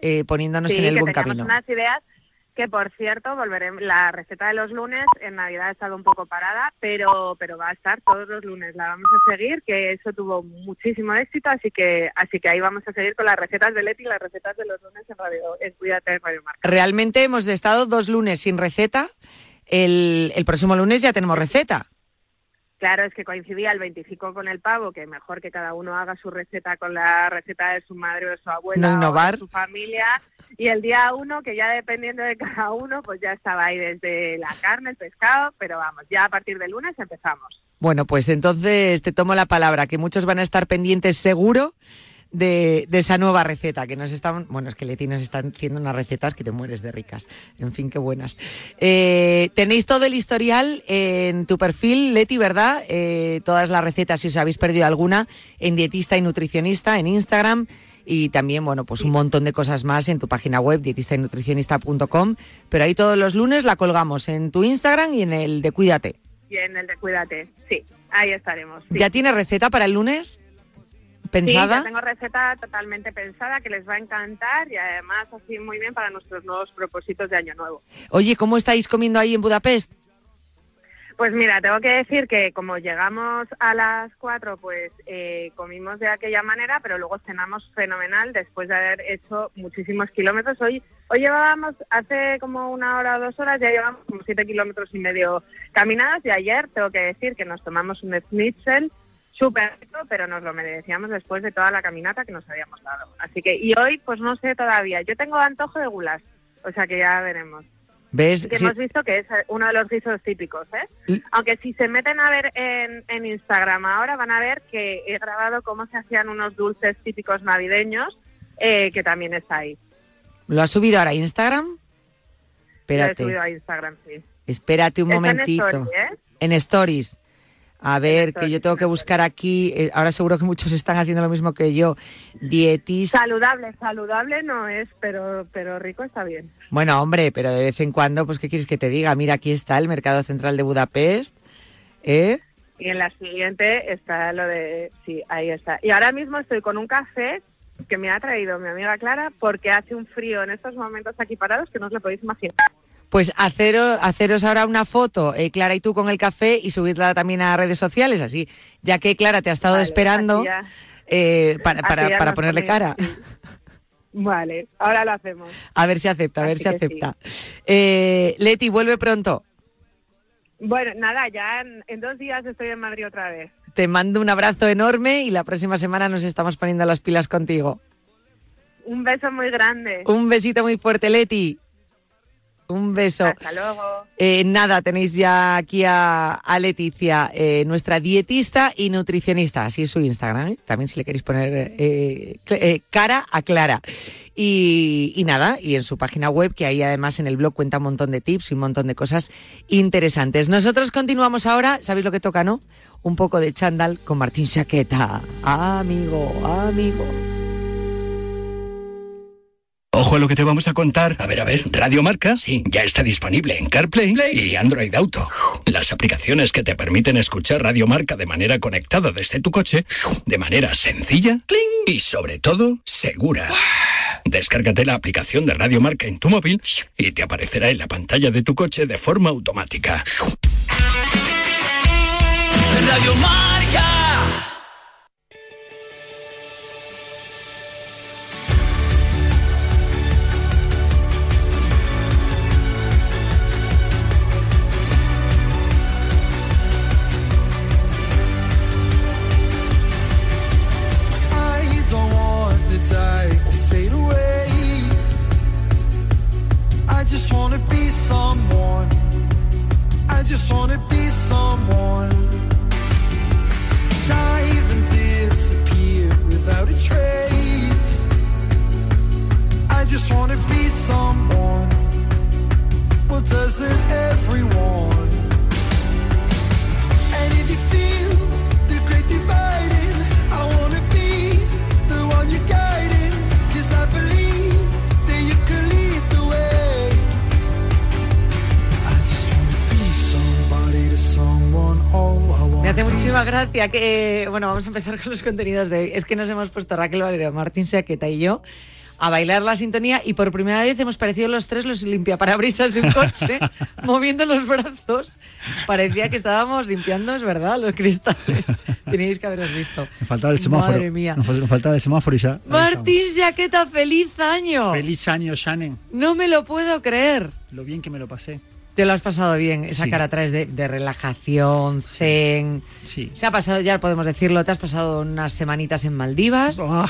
Eh, poniéndonos Sí, en el que buen camino. unas ideas que, por cierto, volveremos. La receta de los lunes en Navidad ha estado un poco parada, pero pero va a estar todos los lunes. La vamos a seguir, que eso tuvo muchísimo éxito, así que así que ahí vamos a seguir con las recetas de Leti y las recetas de los lunes en Radio, en Cuídate en Radio Marca. Realmente hemos estado dos lunes sin receta. El, el próximo lunes ya tenemos receta. Claro, es que coincidía el 25 con el pavo, que mejor que cada uno haga su receta con la receta de su madre o de su abuela No o innovar. de su familia. Y el día uno, que ya dependiendo de cada uno, pues ya estaba ahí desde la carne, el pescado, pero vamos, ya a partir del lunes empezamos. Bueno, pues entonces te tomo la palabra, que muchos van a estar pendientes seguro de, de esa nueva receta que nos están, bueno, es que Leti nos están haciendo unas recetas que te mueres de ricas. En fin, qué buenas. Eh, tenéis todo el historial en tu perfil, Leti, ¿verdad? Eh, todas las recetas, si os habéis perdido alguna, en dietista y nutricionista, en Instagram. Y también, bueno, pues un montón de cosas más en tu página web, dietistaynutricionista.com. Pero ahí todos los lunes la colgamos en tu Instagram y en el de Cuídate. Y en el de Cuídate, sí, ahí estaremos. sí. ¿Ya tienes receta para el lunes? Sí, ¿Pensada? ya tengo receta totalmente pensada que les va a encantar y además así muy bien para nuestros nuevos propósitos de Año Nuevo. Oye, ¿cómo estáis comiendo ahí en Budapest? Pues mira, tengo que decir que como llegamos a las 4, pues eh, comimos de aquella manera, pero luego cenamos fenomenal después de haber hecho muchísimos kilómetros. Hoy, hoy llevábamos, hace como una hora o dos horas, ya llevamos como 7 kilómetros y medio caminados y ayer tengo que decir que nos tomamos un schnitzel súper rico, pero nos lo merecíamos después de toda la caminata que nos habíamos dado. Así que, y hoy, pues no sé todavía, yo tengo antojo de gulas, o sea que ya veremos ¿Ves? que Sí. hemos visto que es uno de los guisos típicos, ¿eh? Y- Aunque si se meten a ver en, en Instagram ahora van a ver que he grabado cómo se hacían unos dulces típicos navideños, eh, que también está ahí. ¿Lo has subido ahora a Instagram? Lo he Espérate, subido a Instagram, sí. espérate un en momentito. Story, ¿eh? En Stories. A ver, que yo tengo que buscar aquí, eh, ahora seguro que muchos están haciendo lo mismo que yo. Dietista. Saludable, saludable no es, pero pero rico está bien. Bueno, hombre, pero de vez en cuando, pues, ¿qué quieres que te diga? Mira, aquí está el Mercado Central de Budapest. ¿Eh? Y en la siguiente está lo de... Sí, ahí está. Y ahora mismo estoy con un café que me ha traído mi amiga Clara porque hace un frío en estos momentos aquí parados que no os lo podéis imaginar. Pues haceros, haceros ahora una foto, eh, Clara y tú con el café, y subirla también a redes sociales, así, ya que Clara te ha estado Vale, esperando ya- eh, para, para, ponerle cara. sí. Vale, ahora lo hacemos. A ver si acepta, a ver Así si sí. acepta. Eh, Leti, vuelve pronto. Bueno, nada, ya en, en dos días estoy en Madrid otra vez. Te mando un abrazo enorme y la próxima semana nos estamos poniendo las pilas contigo. Un beso muy grande. Un besito muy fuerte, Leti. Un beso. Hasta luego. Eh, nada, tenéis ya aquí a, a Leticia, eh, nuestra dietista y nutricionista, así es su Instagram, ¿eh? también si le queréis poner cara a Clara. Y, y nada, y en su página web, que ahí además en el blog cuenta un montón de tips y un montón de cosas interesantes. Nosotros continuamos ahora, ¿sabéis lo que toca, no? Un poco de chándal con Martín Saqueta. Amigo, amigo. Ojo a lo que te vamos a contar. A ver, a ver, Radio Marca, sí, ya está disponible en CarPlay y Android Auto. Las aplicaciones que te permiten escuchar Radio Marca de manera conectada desde tu coche, de manera sencilla y sobre todo segura. Descárgate la aplicación de Radio Marca en tu móvil y te aparecerá en la pantalla de tu coche de forma automática. Radio Marca. Gracias. Que, bueno, vamos a empezar con los contenidos de hoy. Es que nos hemos puesto Raquel Valero, Martín Saqueta y yo a bailar la sintonía y por primera vez hemos parecido los tres los limpiaparabrisas de un coche, moviendo los brazos. Parecía que estábamos limpiando, es verdad, los cristales. Teníais que haberos visto. Nos faltaba el semáforo. Madre mía. Nos, faltaba el semáforo y ya. Martín Jaqueta, feliz año. Feliz año, Shannon. No me lo puedo creer. Lo bien que me lo pasé. Te lo has pasado bien, esa Sí. cara traes de, de relajación, zen. Sí. Se ha pasado, ya podemos decirlo, te has pasado unas semanitas en Maldivas, Ah,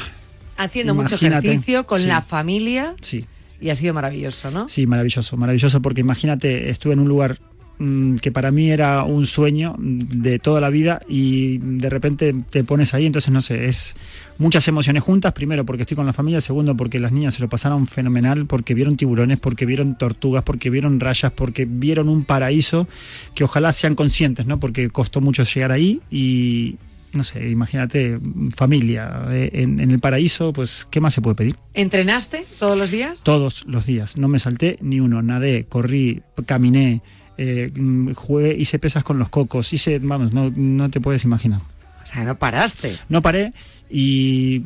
haciendo mucho ejercicio con Sí. la familia sí. y ha sido maravilloso, ¿no? Sí, maravilloso, maravilloso porque imagínate, estuve en un lugar mm, que para mí era un sueño de toda la vida y de repente te pones ahí, entonces no sé, es muchas emociones juntas, primero porque estoy con la familia, segundo porque las niñas se lo pasaron fenomenal, porque vieron tiburones, porque vieron tortugas, porque vieron rayas, porque vieron un paraíso que ojalá sean conscientes, ¿no? Porque costó mucho llegar ahí y no sé, imagínate, familia eh, en, en el paraíso, pues ¿qué más se puede pedir? ¿Entrenaste todos los días? Todos los días, no me salté ni uno, nadé, corrí, caminé, eh, jugué, hice pesas con los cocos, hice, vamos, no, no te puedes imaginar. O sea, no paraste. No paré y,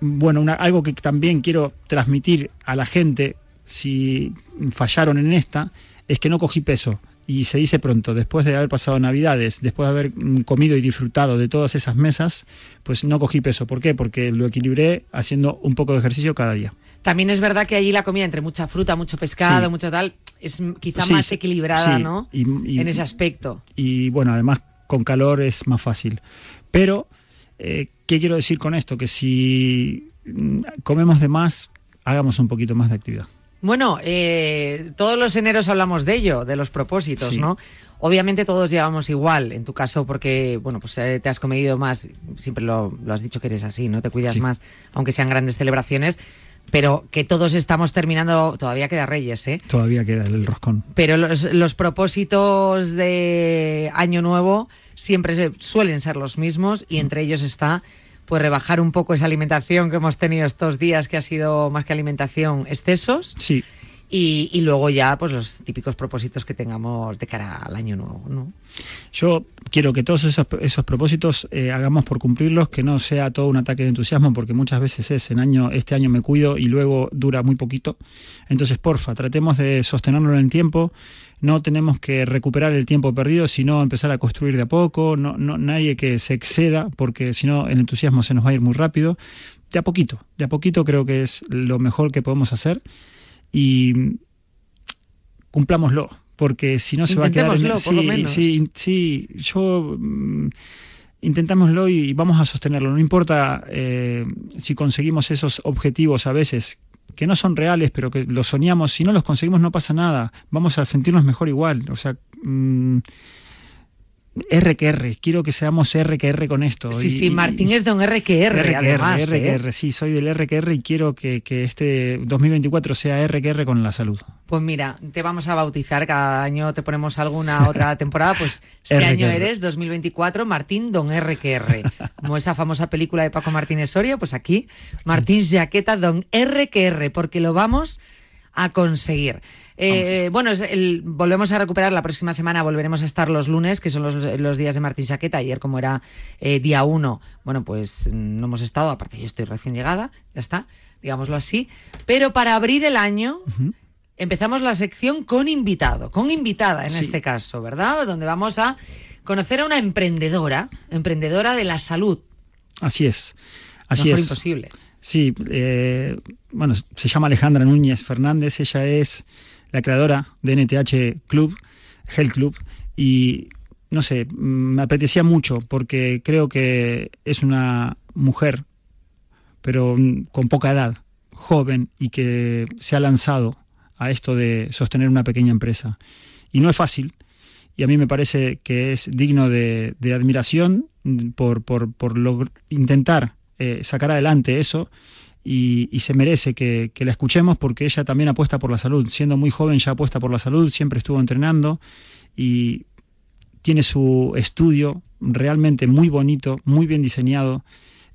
bueno, una- algo que también quiero transmitir a la gente, si fallaron en esta, es que no cogí peso. Y se dice pronto, después de haber pasado Navidades, después de haber mm, comido y disfrutado de todas esas mesas, pues no cogí peso. ¿Por qué? Porque lo equilibré haciendo un poco de ejercicio cada día. También es verdad que allí la comida, entre mucha fruta, mucho pescado, Sí. mucho tal, es quizá Sí, más equilibrada, sí, ¿no? y- y- en ese aspecto. y bueno, además con calor es más fácil. Pero, eh, ¿qué quiero decir con esto? Que si mm, comemos de más, hagamos un poquito más de actividad. Bueno, eh, todos los eneros hablamos de ello, de los propósitos, Sí. ¿no? Obviamente todos llevamos igual, en tu caso porque, bueno, pues eh, te has comedido más, siempre lo, lo has dicho que eres así, ¿no? Te cuidas Sí. más, aunque sean grandes celebraciones, pero que todos estamos terminando, todavía queda Reyes, ¿eh? Todavía queda el roscón. Pero los, los propósitos de Año Nuevo siempre se- suelen ser los mismos y entre ellos está pues rebajar un poco esa alimentación que hemos tenido estos días, que ha sido más que alimentación, excesos. Sí, Y, y luego ya, pues los típicos propósitos que tengamos de cara al año nuevo, ¿no? yo quiero que todos esos, esos propósitos eh, hagamos por cumplirlos, que no sea todo un ataque de entusiasmo, porque muchas veces es en año, este año me cuido y luego dura muy poquito. Entonces, porfa, tratemos de sostenerlo en el tiempo. No tenemos que recuperar el tiempo perdido, sino empezar a construir de a poco. No, no, nadie que se exceda, porque si no el entusiasmo se nos va a ir muy rápido. De a poquito, de a poquito creo que es lo mejor que podemos hacer y cumplámoslo, porque si no se va a quedar en sí, sí, sí, yo mm, intentámoslo y vamos a sostenerlo. No importa eh, si conseguimos esos objetivos a veces que no son reales, pero que los soñamos. Si no los conseguimos, no pasa nada. Vamos a sentirnos mejor igual. O sea, mm, R que R. Quiero que seamos R que R con esto. Sí, Y- sí, y- Martín es de un R que R, R que R, además. R ¿eh? R, sí, soy del R que R y quiero que, que este 2024 sea R que R con la salud. Pues mira, te vamos a bautizar, cada año te ponemos alguna otra temporada, pues este año eres 2024 Martín Don R que R. Como esa famosa película de Paco Martínez Soria, pues aquí Martín Jaqueta Don R que R, porque lo vamos a conseguir. Eh, bueno, es el- volvemos a recuperar la próxima semana, volveremos a estar los lunes, que son los, los días de Martín Jaqueta. Ayer, como era eh, día uno, bueno, pues no hemos estado, aparte yo estoy recién llegada, ya está, digámoslo así. Pero para abrir el año, empezamos la sección con invitado, con invitada en Sí. este caso, ¿verdad? Donde vamos a conocer a una emprendedora, emprendedora de la salud. Así es. Así Mejor es. imposible. Sí, eh, bueno, se llama Alejandra Núñez Fernández, ella es la creadora de NTH Club, Health Club, y no sé, me apetecía mucho porque creo que es una mujer, pero con poca edad, joven y que se ha lanzado a esto de sostener una pequeña empresa. Y no es fácil, y a mí me parece que es digno de, admiración por, por, por intentar eh, sacar adelante eso y, y se merece que, que la escuchemos porque ella también apuesta por la salud. Siendo muy joven ya apuesta por la salud, siempre estuvo entrenando y tiene su estudio realmente muy bonito, muy bien diseñado,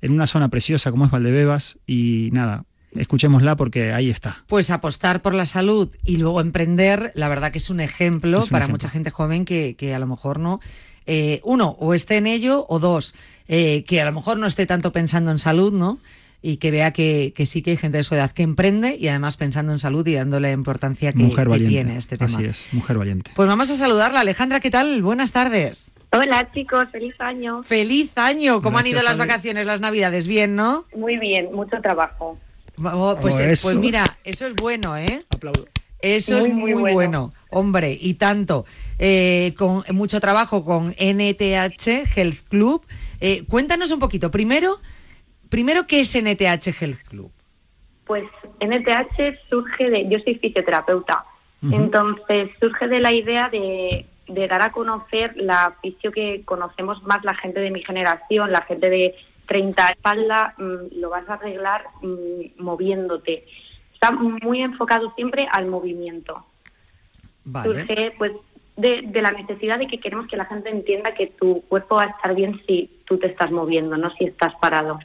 en una zona preciosa como es Valdebebas y nada, escuchémosla porque ahí está. Pues apostar por la salud y luego emprender, la verdad que es un ejemplo Es un para ejemplo. mucha gente joven que, que a lo mejor no eh, uno, o esté en ello, o dos, eh, que a lo mejor no esté tanto pensando en salud, ¿no? Y que vea que, que sí que hay gente de su edad que emprende y además pensando en salud y dándole la importancia que, mujer que valiente. tiene este tema. Así es, mujer valiente. Pues vamos a saludarla. Alejandra, ¿qué tal? Buenas tardes. Hola chicos, feliz año. Feliz año. ¿Cómo han ido las vacaciones, las navidades? Bien, ¿no? Muy bien, mucho trabajo. Oh, pues, Oh, eh, pues mira, eso es bueno, ¿eh? Aplaudo. Eso Muy, es muy, muy bueno. bueno. hombre, y tanto. Eh, con mucho trabajo con NTH Health Club. Eh, cuéntanos un poquito. Primero, primero ¿qué es NTH Health Club? Pues NTH surge de, yo soy fisioterapeuta, entonces surge de la idea de, de dar a conocer la fisio que conocemos más la gente de mi generación, la gente de 30 espalda, mm, lo vas a arreglar mm, moviéndote. Está muy enfocado siempre al movimiento. Vale. surge pues de, de la necesidad de que queremos que la gente entienda que tu cuerpo va a estar bien si tú te estás moviendo, no si estás parado.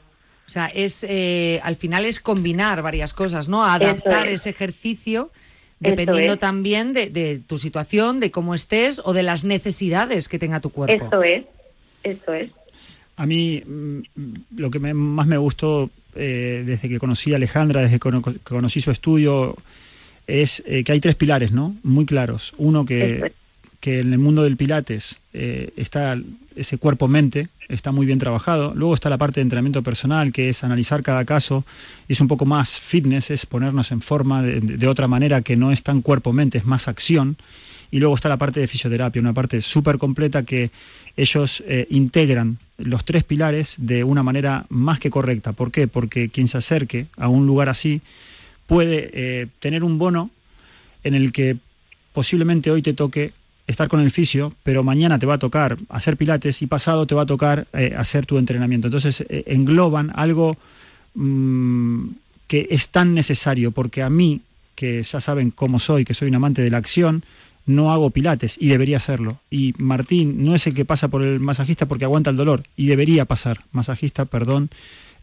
O sea, es eh, al final es combinar varias cosas, ¿no? Adaptar es. ese ejercicio dependiendo es. también de, de tu situación, de cómo estés o de las necesidades que tenga tu cuerpo. Eso es, eso es. A mí mm, lo que me- más me gustó eh, desde que conocí a Alejandra, desde que cono- que conocí su estudio, es eh, que hay tres pilares, ¿no? Muy claros. Uno que, es. Que en el mundo del Pilates eh, está ese cuerpo-mente, está muy bien trabajado. Luego está la parte de entrenamiento personal, que es analizar cada caso, es un poco más fitness, es ponernos en forma de, de otra manera que no es tan cuerpo-mente, es más acción. Y luego está la parte de fisioterapia, una parte súper completa que ellos eh, integran los tres pilares de una manera más que correcta. ¿Por qué? Porque quien se acerque a un lugar así puede eh, tener un bono en el que posiblemente hoy te toque estar con el fisio, pero mañana te va a tocar hacer pilates y pasado te va a tocar eh, hacer tu entrenamiento. Entonces eh, engloban algo mm, que es tan necesario, porque a mí, que ya saben cómo soy, que soy un amante de la acción, no hago pilates y debería hacerlo. Y Martín no es el que pasa por el masajista porque aguanta el dolor y debería pasar, masajista, perdón,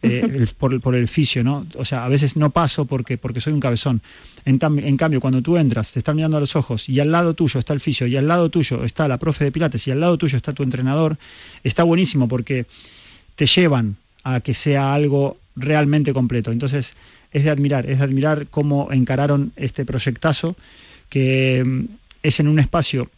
eh, el- por, el- fisio, ¿no? O sea, a veces no paso porque, porque soy un cabezón. En, en cambio, cuando tú entras, te están mirando a los ojos y al lado tuyo está el fisio y al lado tuyo está la profe de pilates y al lado tuyo está tu entrenador, está buenísimo porque te llevan a que sea algo realmente completo. Entonces, es de admirar, es de admirar cómo encararon este proyectazo que mm, es en un espacio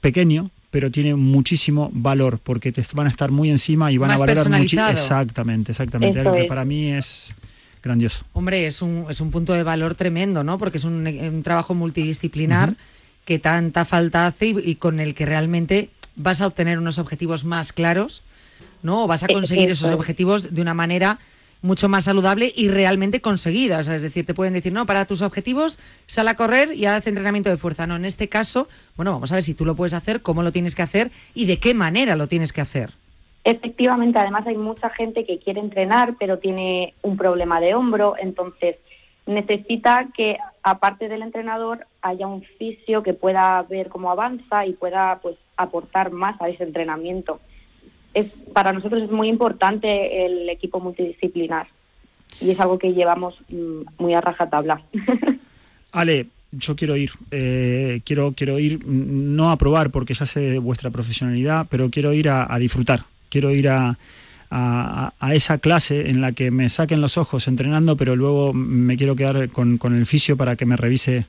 pequeño, pero tiene muchísimo valor porque te van a estar muy encima y van Más a valorar muchísimo. Exactamente, exactamente. Eso Algo que es. para mí es grandioso. Hombre, es un, es un punto de valor tremendo, ¿no? Porque es un, un trabajo multidisciplinar que tanta falta hace y, y con el que realmente vas a obtener unos objetivos más claros, ¿no? O vas a Eh, conseguir eso esos es. objetivos de una manera mucho más saludable y realmente conseguida. Es decir, te pueden decir, no, para tus objetivos sal a correr y haz entrenamiento de fuerza. No, en este caso, bueno, vamos a ver si tú lo puedes hacer, cómo lo tienes que hacer y de qué manera lo tienes que hacer. Efectivamente, además hay mucha gente que quiere entrenar, pero tiene un problema de hombro, entonces necesita que aparte del entrenador haya un fisio que pueda ver cómo avanza y pueda pues aportar más a ese entrenamiento. Es para nosotros es muy importante el equipo multidisciplinar y es algo que llevamos mm, muy a rajatabla. Ale, yo quiero ir, eh, quiero, quiero ir, mm, no a probar porque ya sé vuestra profesionalidad, pero quiero ir a, a disfrutar, quiero ir a, a- a esa clase en la que me saquen los ojos entrenando, pero luego me quiero quedar con, con el fisio para que me revise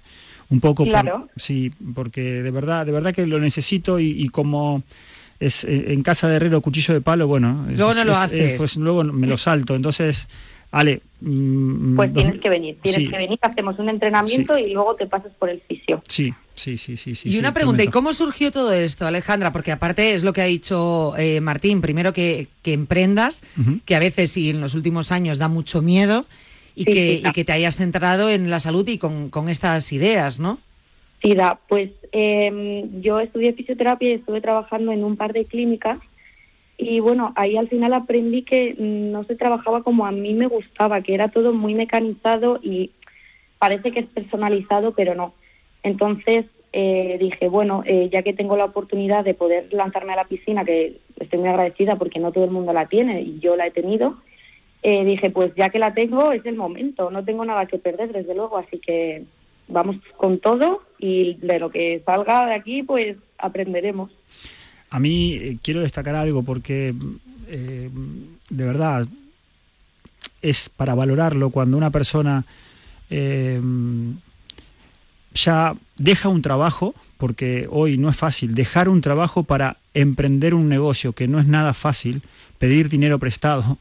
un poco. por- Claro. sí, porque de verdad, de verdad que lo necesito y, y como es eh, en casa de herrero cuchillo de palo, bueno, es- Luego no lo es- haces. pues luego me lo salto. Entonces, Ale, mm, Pues tienes que venir, tienes sí. que venir, hacemos un entrenamiento y luego te pasas por el fisio. Sí, sí, sí, sí. sí y sí, una pregunta, ¿y cómo surgió todo esto, Alejandra? Porque aparte es lo que ha dicho eh, Martín, primero que, que emprendas, que a veces y en los últimos años da mucho miedo, y, Sí, que, sí, y que te hayas centrado en la salud y con, con estas ideas, ¿no? Pues eh, yo estudié fisioterapia y estuve trabajando en un par de clínicas y bueno, ahí al final aprendí que mm, no se trabajaba como a mí me gustaba, que era todo muy mecanizado y parece que es personalizado, pero no. Entonces eh, dije, bueno, eh, ya que tengo la oportunidad de poder lanzarme a la piscina, que estoy muy agradecida porque no todo el mundo la tiene y yo la he tenido, eh, dije, pues ya que la tengo, es el momento, no tengo nada que perder, desde luego, así que vamos con todo y de lo que salga de aquí, pues aprenderemos. A mí eh, quiero destacar algo porque eh, de verdad es para valorarlo cuando una persona eh, ya deja un trabajo, porque hoy no es fácil, dejar un trabajo para emprender un negocio que no es nada fácil, pedir dinero prestado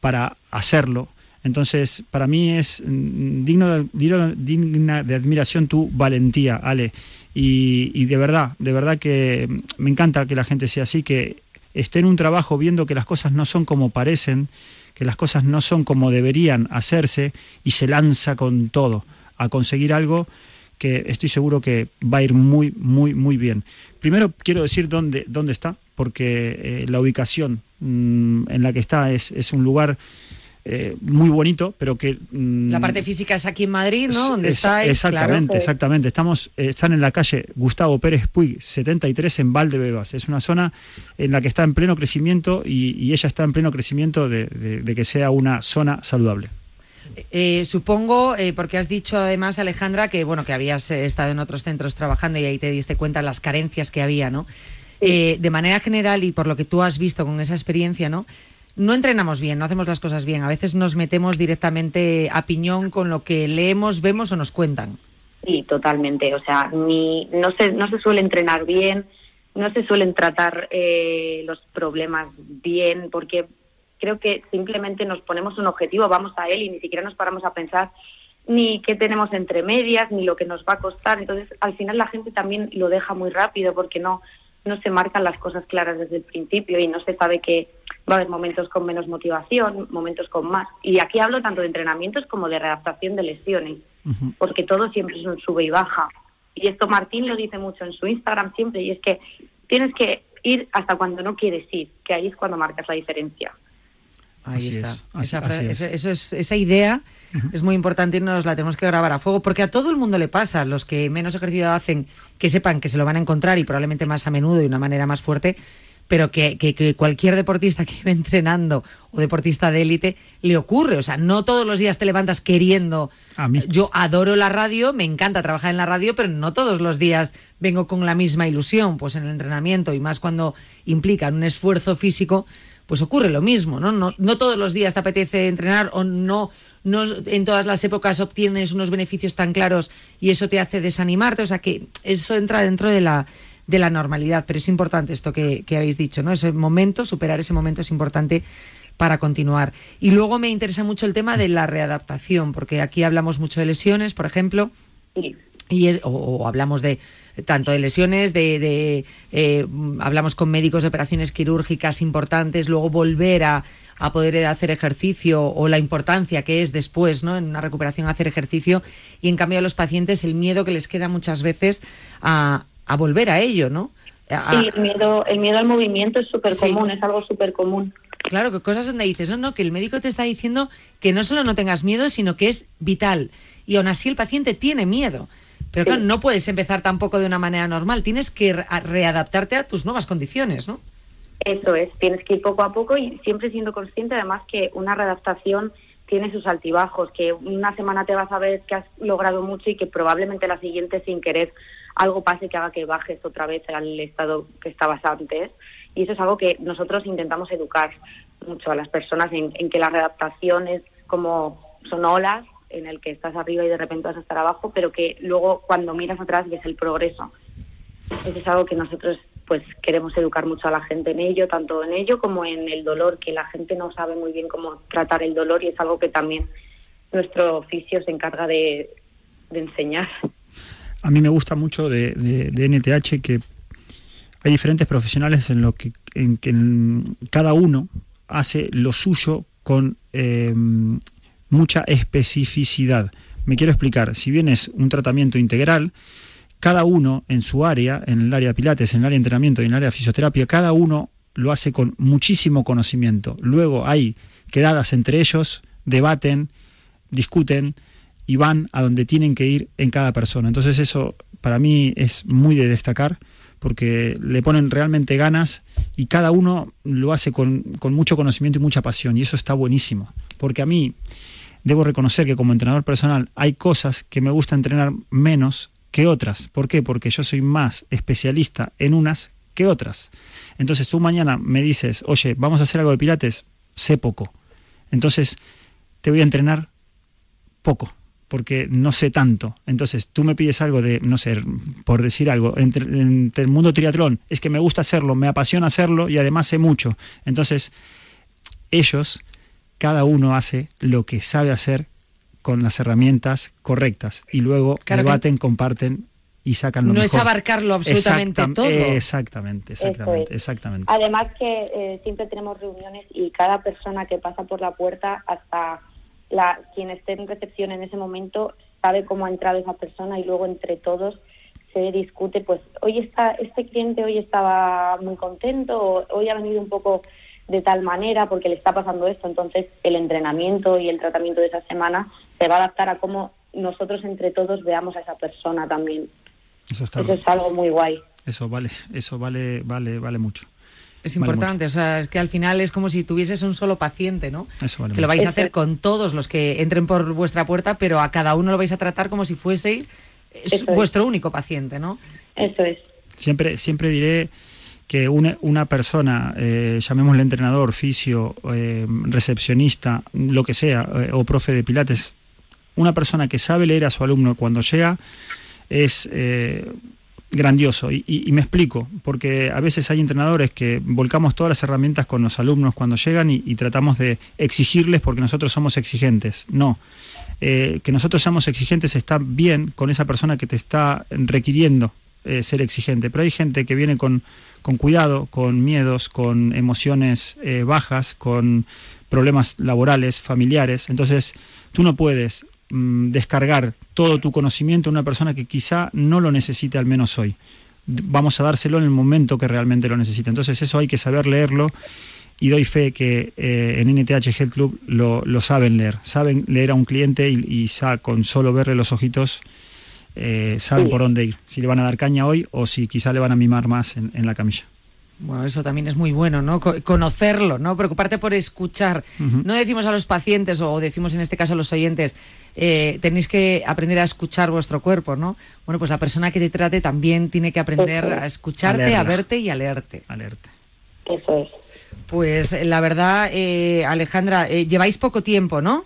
para hacerlo. Entonces, para mí es mm, digno de, digna de admiración tu valentía, Ale. Y, y de verdad, de verdad que mm, me encanta que la gente sea así, que esté en un trabajo viendo que las cosas no son como parecen, que las cosas no son como deberían hacerse y se lanza con todo a conseguir algo que estoy seguro que va a ir muy, muy, muy bien. Primero quiero decir dónde, dónde está, porque eh, la ubicación mm, en la que está es, es un lugar eh, muy bonito, pero que... mm, La parte física es aquí en Madrid, ¿no? Donde es- estáis, Exactamente, claro. exactamente. Estamos, eh, están en la calle Gustavo Pérez Puig, 73 en Valdebebas. Es una zona en la que está en pleno crecimiento y, y ella está en pleno crecimiento de, de- de que sea una zona saludable. Eh, supongo, eh, porque has dicho además, Alejandra, que bueno, que habías eh, estado en otros centros trabajando y ahí te diste cuenta las carencias que había, ¿no? Eh, de manera general y por lo que tú has visto con esa experiencia, ¿no? No entrenamos bien, no hacemos las cosas bien. A veces nos metemos directamente a piñón con lo que leemos, vemos o nos cuentan. Sí, totalmente. O sea, ni, no, se, no se suele entrenar bien, no se suelen tratar eh, los problemas bien, porque creo que simplemente nos ponemos un objetivo, vamos a él y ni siquiera nos paramos a pensar ni qué tenemos entre medias, ni lo que nos va a costar. Entonces, al final la gente también lo deja muy rápido porque no, no se marcan las cosas claras desde el principio y no se sabe que va a haber momentos con menos motivación, momentos con más. Y aquí hablo tanto de entrenamientos como de readaptación de lesiones porque todo siempre es un sube y baja. Y esto Martín lo dice mucho en su Instagram siempre, y es que tienes que ir hasta cuando no quieres ir, que ahí es cuando marcas la diferencia. Ahí Así está. es, así- esa, así fra- es. esa- eso es- esa idea es muy importante y nos la tenemos que grabar a fuego, porque a todo el mundo le pasa. Los que menos ejercicio hacen, que sepan que se lo van a encontrar y probablemente más a menudo y de una manera más fuerte, pero que, que- que cualquier deportista que va entrenando o deportista de élite le ocurre. O sea, no todos los días te levantas queriendo. Yo adoro la radio, me encanta trabajar en la radio, pero no todos los días vengo con la misma ilusión. Pues en el entrenamiento y más cuando implican un esfuerzo físico, pues ocurre lo mismo, ¿no? No, no todos los días te apetece entrenar o no, no en todas las épocas obtienes unos beneficios tan claros y eso te hace desanimarte. O sea que eso entra dentro de la, de la normalidad, pero es importante esto que, que habéis dicho, ¿no? Ese momento, superar ese momento es importante para continuar. Y luego me interesa mucho el tema de la readaptación, porque aquí hablamos mucho de lesiones, por ejemplo, y es, o, o hablamos de tanto de lesiones, de, de, eh, hablamos con médicos de operaciones quirúrgicas importantes, luego volver a, a poder hacer ejercicio o la importancia que es después, ¿no? En una recuperación hacer ejercicio y en cambio a los pacientes el miedo que les queda muchas veces a, a volver a ello, ¿no? A- Y el miedo, el miedo al movimiento es súper Sí. común, es algo súper común. Claro, que cosas donde dices, no, no, que el médico te está diciendo que no solo no tengas miedo, sino que es vital. Y aún así el paciente tiene miedo. Pero claro, no puedes empezar tampoco de una manera normal. Tienes que readaptarte a tus nuevas condiciones, ¿no? Eso es, tienes que ir poco a poco y siempre siendo consciente además que una readaptación tiene sus altibajos, que una semana te vas a ver que has logrado mucho y que probablemente la siguiente sin querer algo pase que haga que bajes otra vez al estado que estabas antes. Y eso es algo que nosotros intentamos educar mucho a las personas en, que la readaptación es como son olas en el que estás arriba y de repente vas a estar abajo, pero que luego cuando miras atrás ves el progreso. Eso es algo que nosotros pues queremos educar mucho a la gente en ello, tanto en ello como en el dolor, que la gente no sabe muy bien cómo tratar el dolor y es algo que también nuestro oficio se encarga de enseñar. A mí me gusta mucho de, NTH que hay diferentes profesionales en lo que en que cada uno hace lo suyo con eh, mucha especificidad. Me quiero explicar, si bien es un tratamiento integral, cada uno en su área, en el área de pilates, en el área de entrenamiento y en el área de fisioterapia, cada uno lo hace con muchísimo conocimiento. Luego hay quedadas entre ellos, debaten, discuten y van a donde tienen que ir en cada persona. Entonces eso para mí es muy de destacar porque le ponen realmente ganas y cada uno lo hace con, con mucho conocimiento y mucha pasión y eso está buenísimo. Porque a mí debo reconocer que como entrenador personal hay cosas que me gusta entrenar menos que otras. ¿Por qué? Porque yo soy más especialista en unas que otras. Entonces tú mañana me dices, oye, vamos a hacer algo de pilates, sé poco. Entonces te voy a entrenar poco, porque no sé tanto. Entonces tú me pides algo de, no sé, por decir algo, entre, entre el mundo triatlón, es que me gusta hacerlo, me apasiona hacerlo y además sé mucho. Entonces ellos, cada uno hace lo que sabe hacer con las herramientas correctas y luego Claro que- debaten, comparten y sacan lo No mejor. es abarcarlo absolutamente Exactam- todo. Exactamente, exactamente, es. exactamente. Además que eh, siempre tenemos reuniones y cada persona que pasa por la puerta, hasta la quien esté en recepción en ese momento, sabe cómo ha entrado esa persona y luego entre todos se discute, pues hoy está este cliente hoy estaba muy contento, hoy ha venido un poco de tal manera porque le está pasando esto, entonces el entrenamiento y el tratamiento de esa semana se va a adaptar a cómo nosotros entre todos veamos a esa persona también. Eso está Eso es algo muy guay. Eso vale, eso vale, vale, vale mucho. Es Vale importante, o sea, es que al final es como si tuvieses un solo paciente, ¿no? Eso vale que lo mucho. vais a hacer con todos los que entren por vuestra puerta, pero a cada uno lo vais a tratar como si fuese Eso es. vuestro único paciente, ¿no? Eso es. Siempre, siempre diré que una, una persona, eh, llamémosle entrenador, fisio, eh, recepcionista, lo que sea, eh, o profe de pilates, una persona que sabe leer a su alumno cuando llega es eh, grandioso. Y, me explico, porque a veces hay entrenadores que volcamos todas las herramientas con los alumnos cuando llegan y, y tratamos de exigirles porque nosotros somos exigentes. No. Eh, que nosotros seamos exigentes está bien con esa persona que te está requiriendo eh, ser exigente, pero hay gente que viene con, con cuidado, con miedos, con emociones eh, bajas, con problemas laborales, familiares. Entonces, tú no puedes mm, descargar todo tu conocimiento a una persona que quizá no lo necesite al menos hoy. Vamos a dárselo en el momento que realmente lo necesita. Entonces, eso hay que saber leerlo y doy fe que eh, en NTH Health Club lo, lo saben leer. Saben leer a un cliente y, y sa- con solo verle los ojitos eh, saben Sí. por dónde ir. Si le van a dar caña hoy o si quizá le van a mimar más en, en la camilla. Bueno, eso también es muy bueno, ¿no? Co- conocerlo, ¿no? Preocuparte por escuchar. No decimos a los pacientes, o decimos en este caso a los oyentes, eh, tenéis que aprender a escuchar vuestro cuerpo, ¿no? Bueno, pues la persona que te trate también tiene que aprender a escucharte, A verte y a leerte. A leerte. Eso es. Pues la verdad, eh, Alejandra, eh, lleváis poco tiempo, ¿no?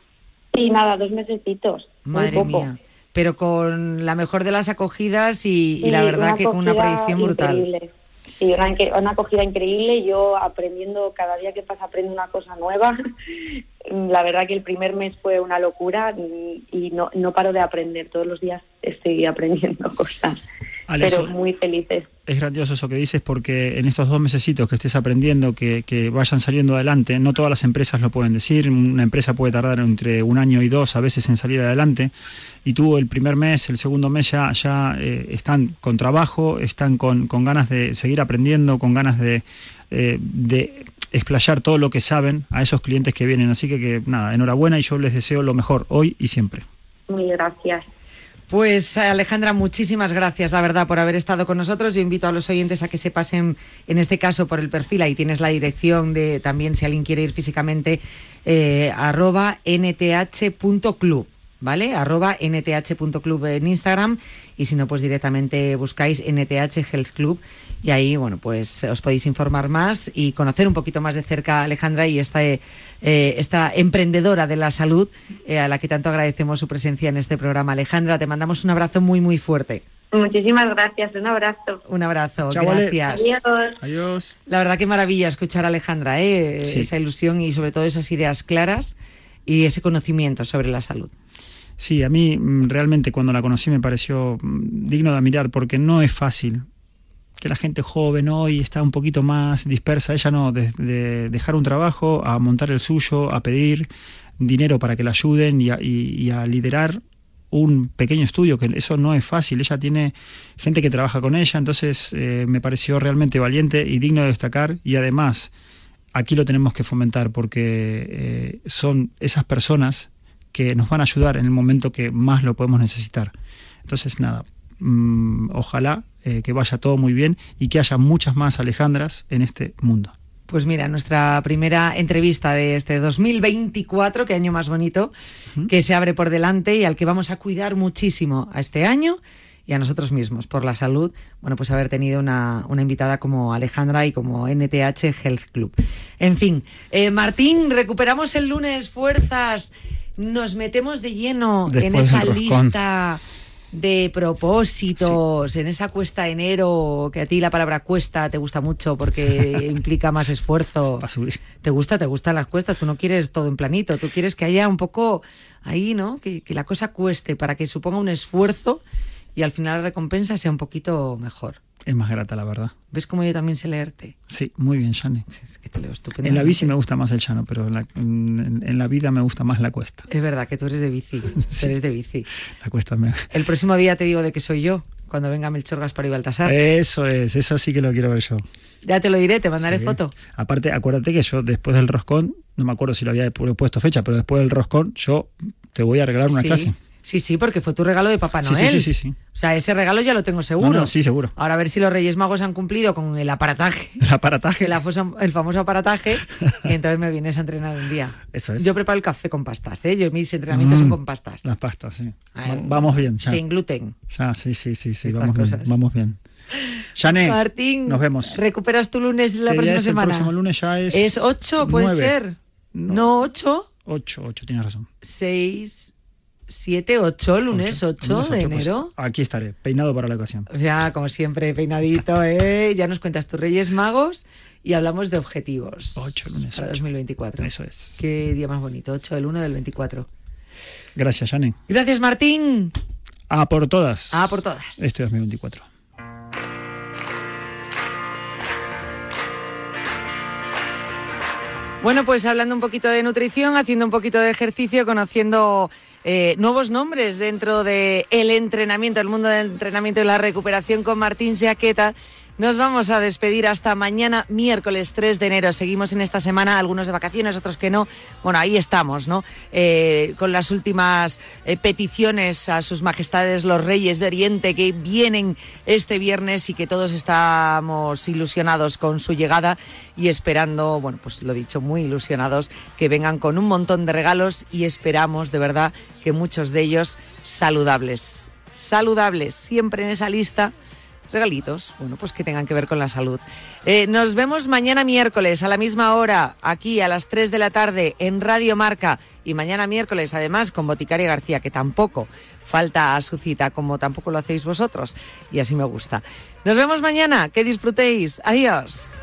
Sí, nada, dos mesecitos. muy Madre poco. mía. Pero con la mejor de las acogidas y, y la verdad que con una proyección brutal. increíble. Sí, una, acogida increíble. Yo aprendiendo, cada día que pasa aprendo una cosa nueva. La verdad que el primer mes fue una locura y no, no paro de aprender. Todos los días estoy aprendiendo cosas. Ale, pero muy felices. Es grandioso eso que dices porque en estos dos mesecitos que estés aprendiendo, que, que vayan saliendo adelante, no todas las empresas lo pueden decir, una empresa puede tardar entre un año y dos a veces en salir adelante, y tú el primer mes, el segundo mes ya, ya eh, están con trabajo, están con, con ganas de seguir aprendiendo, con ganas de, eh, de explayar todo lo que saben a esos clientes que vienen. Así que, que nada, enhorabuena y yo les deseo lo mejor hoy y siempre. Muy gracias. Pues Alejandra, muchísimas gracias, la verdad, por haber estado con nosotros. Yo invito a los oyentes a que se pasen, en este caso, por el perfil. Ahí tienes la dirección de también, si alguien quiere ir físicamente, eh, arroba nth.club. ¿Vale? Arroba nth.club en Instagram y si no, pues directamente buscáis NTH Health Club y ahí, bueno, pues os podéis informar más y conocer un poquito más de cerca a Alejandra y esta, eh, esta emprendedora de la salud eh, a la que tanto agradecemos su presencia en este programa. Alejandra, te mandamos un abrazo muy, muy fuerte. Muchísimas gracias. Un abrazo. Un abrazo, gracias. Adiós. Adiós. La verdad que maravilla escuchar a Alejandra, ¿eh? Sí. esa ilusión y sobre todo esas ideas claras y ese conocimiento sobre la salud. Sí, a mí mm, realmente cuando la conocí me pareció mm, digno de admirar porque no es fácil que la gente joven hoy está un poquito más dispersa. Ella no, de, de dejar un trabajo a montar el suyo, a pedir dinero para que la ayuden y a, y- y a liderar un pequeño estudio, que eso no es fácil. Ella tiene gente que trabaja con ella, entonces eh, me pareció realmente valiente y digno de destacar. Y además, aquí lo tenemos que fomentar porque eh, son esas personas que nos van a ayudar en el momento que más lo podemos necesitar. Entonces, nada, mm, ojalá eh, que vaya todo muy bien y que haya muchas más Alejandras en este mundo. Pues mira, nuestra primera entrevista de este 2024, qué año más bonito, que se abre por delante y al que vamos a cuidar muchísimo a este año y a nosotros mismos por la salud, bueno, pues haber tenido una, una invitada como Alejandra y como NTH Health Club. En fin, eh, Martín, recuperamos el lunes fuerzas, nos metemos de lleno en esa lista de propósitos, en esa cuesta de enero, que a ti la palabra cuesta te gusta mucho porque implica más esfuerzo. Para subir. ¿Te gusta? ¿Te gustan las cuestas? Tú no quieres todo en planito, tú quieres que haya un poco ahí, ¿no? Que, que la cosa cueste para que suponga un esfuerzo y al final la recompensa sea un poquito mejor. Es más grata, la verdad. ¿Ves cómo yo también sé leerte? Sí, muy bien, Shane. Es que te leo estupendamente. En la bici me gusta más el llano, pero en la, en- en la vida me gusta más la cuesta. Es verdad que tú eres de bici, eres de bici. La cuesta me... El próximo día te digo de que soy yo, cuando venga Melchor Gaspar y Baltasar. Eso es, eso sí que lo quiero ver yo. Ya te lo diré, te mandaré Sí. foto. Aparte, acuérdate que yo después del roscón, no me acuerdo si lo había puesto fecha, pero después del roscón yo te voy a regalar una sí. clase. Sí, sí, porque fue tu regalo de Papá Noel. sí, sí, sí, sí. O sea, ese regalo ya lo tengo seguro. No, no, sí, seguro. Ahora a ver si los Reyes Magos han cumplido con el aparataje, El aparataje. el, el famoso aparataje, y entonces me vienes a entrenar un día. Eso es. Yo preparo el café con pastas, ¿eh? Yo mis entrenamientos Mm, son con pastas. Las pastas, sí. Ah, Va- Vamos bien, ya. Sin gluten. Ya, sí, sí, sí, sí, Estas vamos bien, vamos bien. Jané, Martín, nos vemos. ¿Recuperas tu lunes la ¿Qué día próxima es el semana? próximo lunes? Ya es... Es 8, puede ser. No, 8, 8, 8, tienes razón. 6, 7, 8, lunes 8, Lunes de pues, enero. aquí estaré, peinado para la ocasión. Ya, como siempre, peinadito, ¿eh? Ya nos cuentas tus Reyes Magos y hablamos de objetivos. 8 lunes. Para 2024. Eso es. Qué día más bonito, 8 del 1 del 24. Gracias, Jané. Gracias, Martín. A por todas. A por todas. Este 2024. Bueno, pues hablando un poquito de nutrición, haciendo un poquito de ejercicio, conociendo eh, nuevos nombres dentro del el entrenamiento, el mundo del entrenamiento y la recuperación con Martín Jaqueta. Nos vamos a despedir hasta mañana, miércoles 3 de enero. Seguimos en esta semana, algunos de vacaciones, otros que no. Bueno, ahí estamos, ¿no? Eh, con las últimas eh, peticiones a sus majestades los reyes de Oriente que vienen este viernes y que todos estamos ilusionados con su llegada y esperando, bueno, pues lo dicho, muy ilusionados, que vengan con un montón de regalos y esperamos de verdad que muchos de ellos saludables. Saludables, siempre en esa lista regalitos, bueno, pues que tengan que ver con la salud. Eh, nos vemos mañana miércoles a la misma hora, aquí a las 3 de la tarde en Radio Marca y mañana miércoles además con Boticaria García, que tampoco falta a su cita, como tampoco lo hacéis vosotros, y así me gusta. Nos vemos mañana, que disfrutéis. Adiós.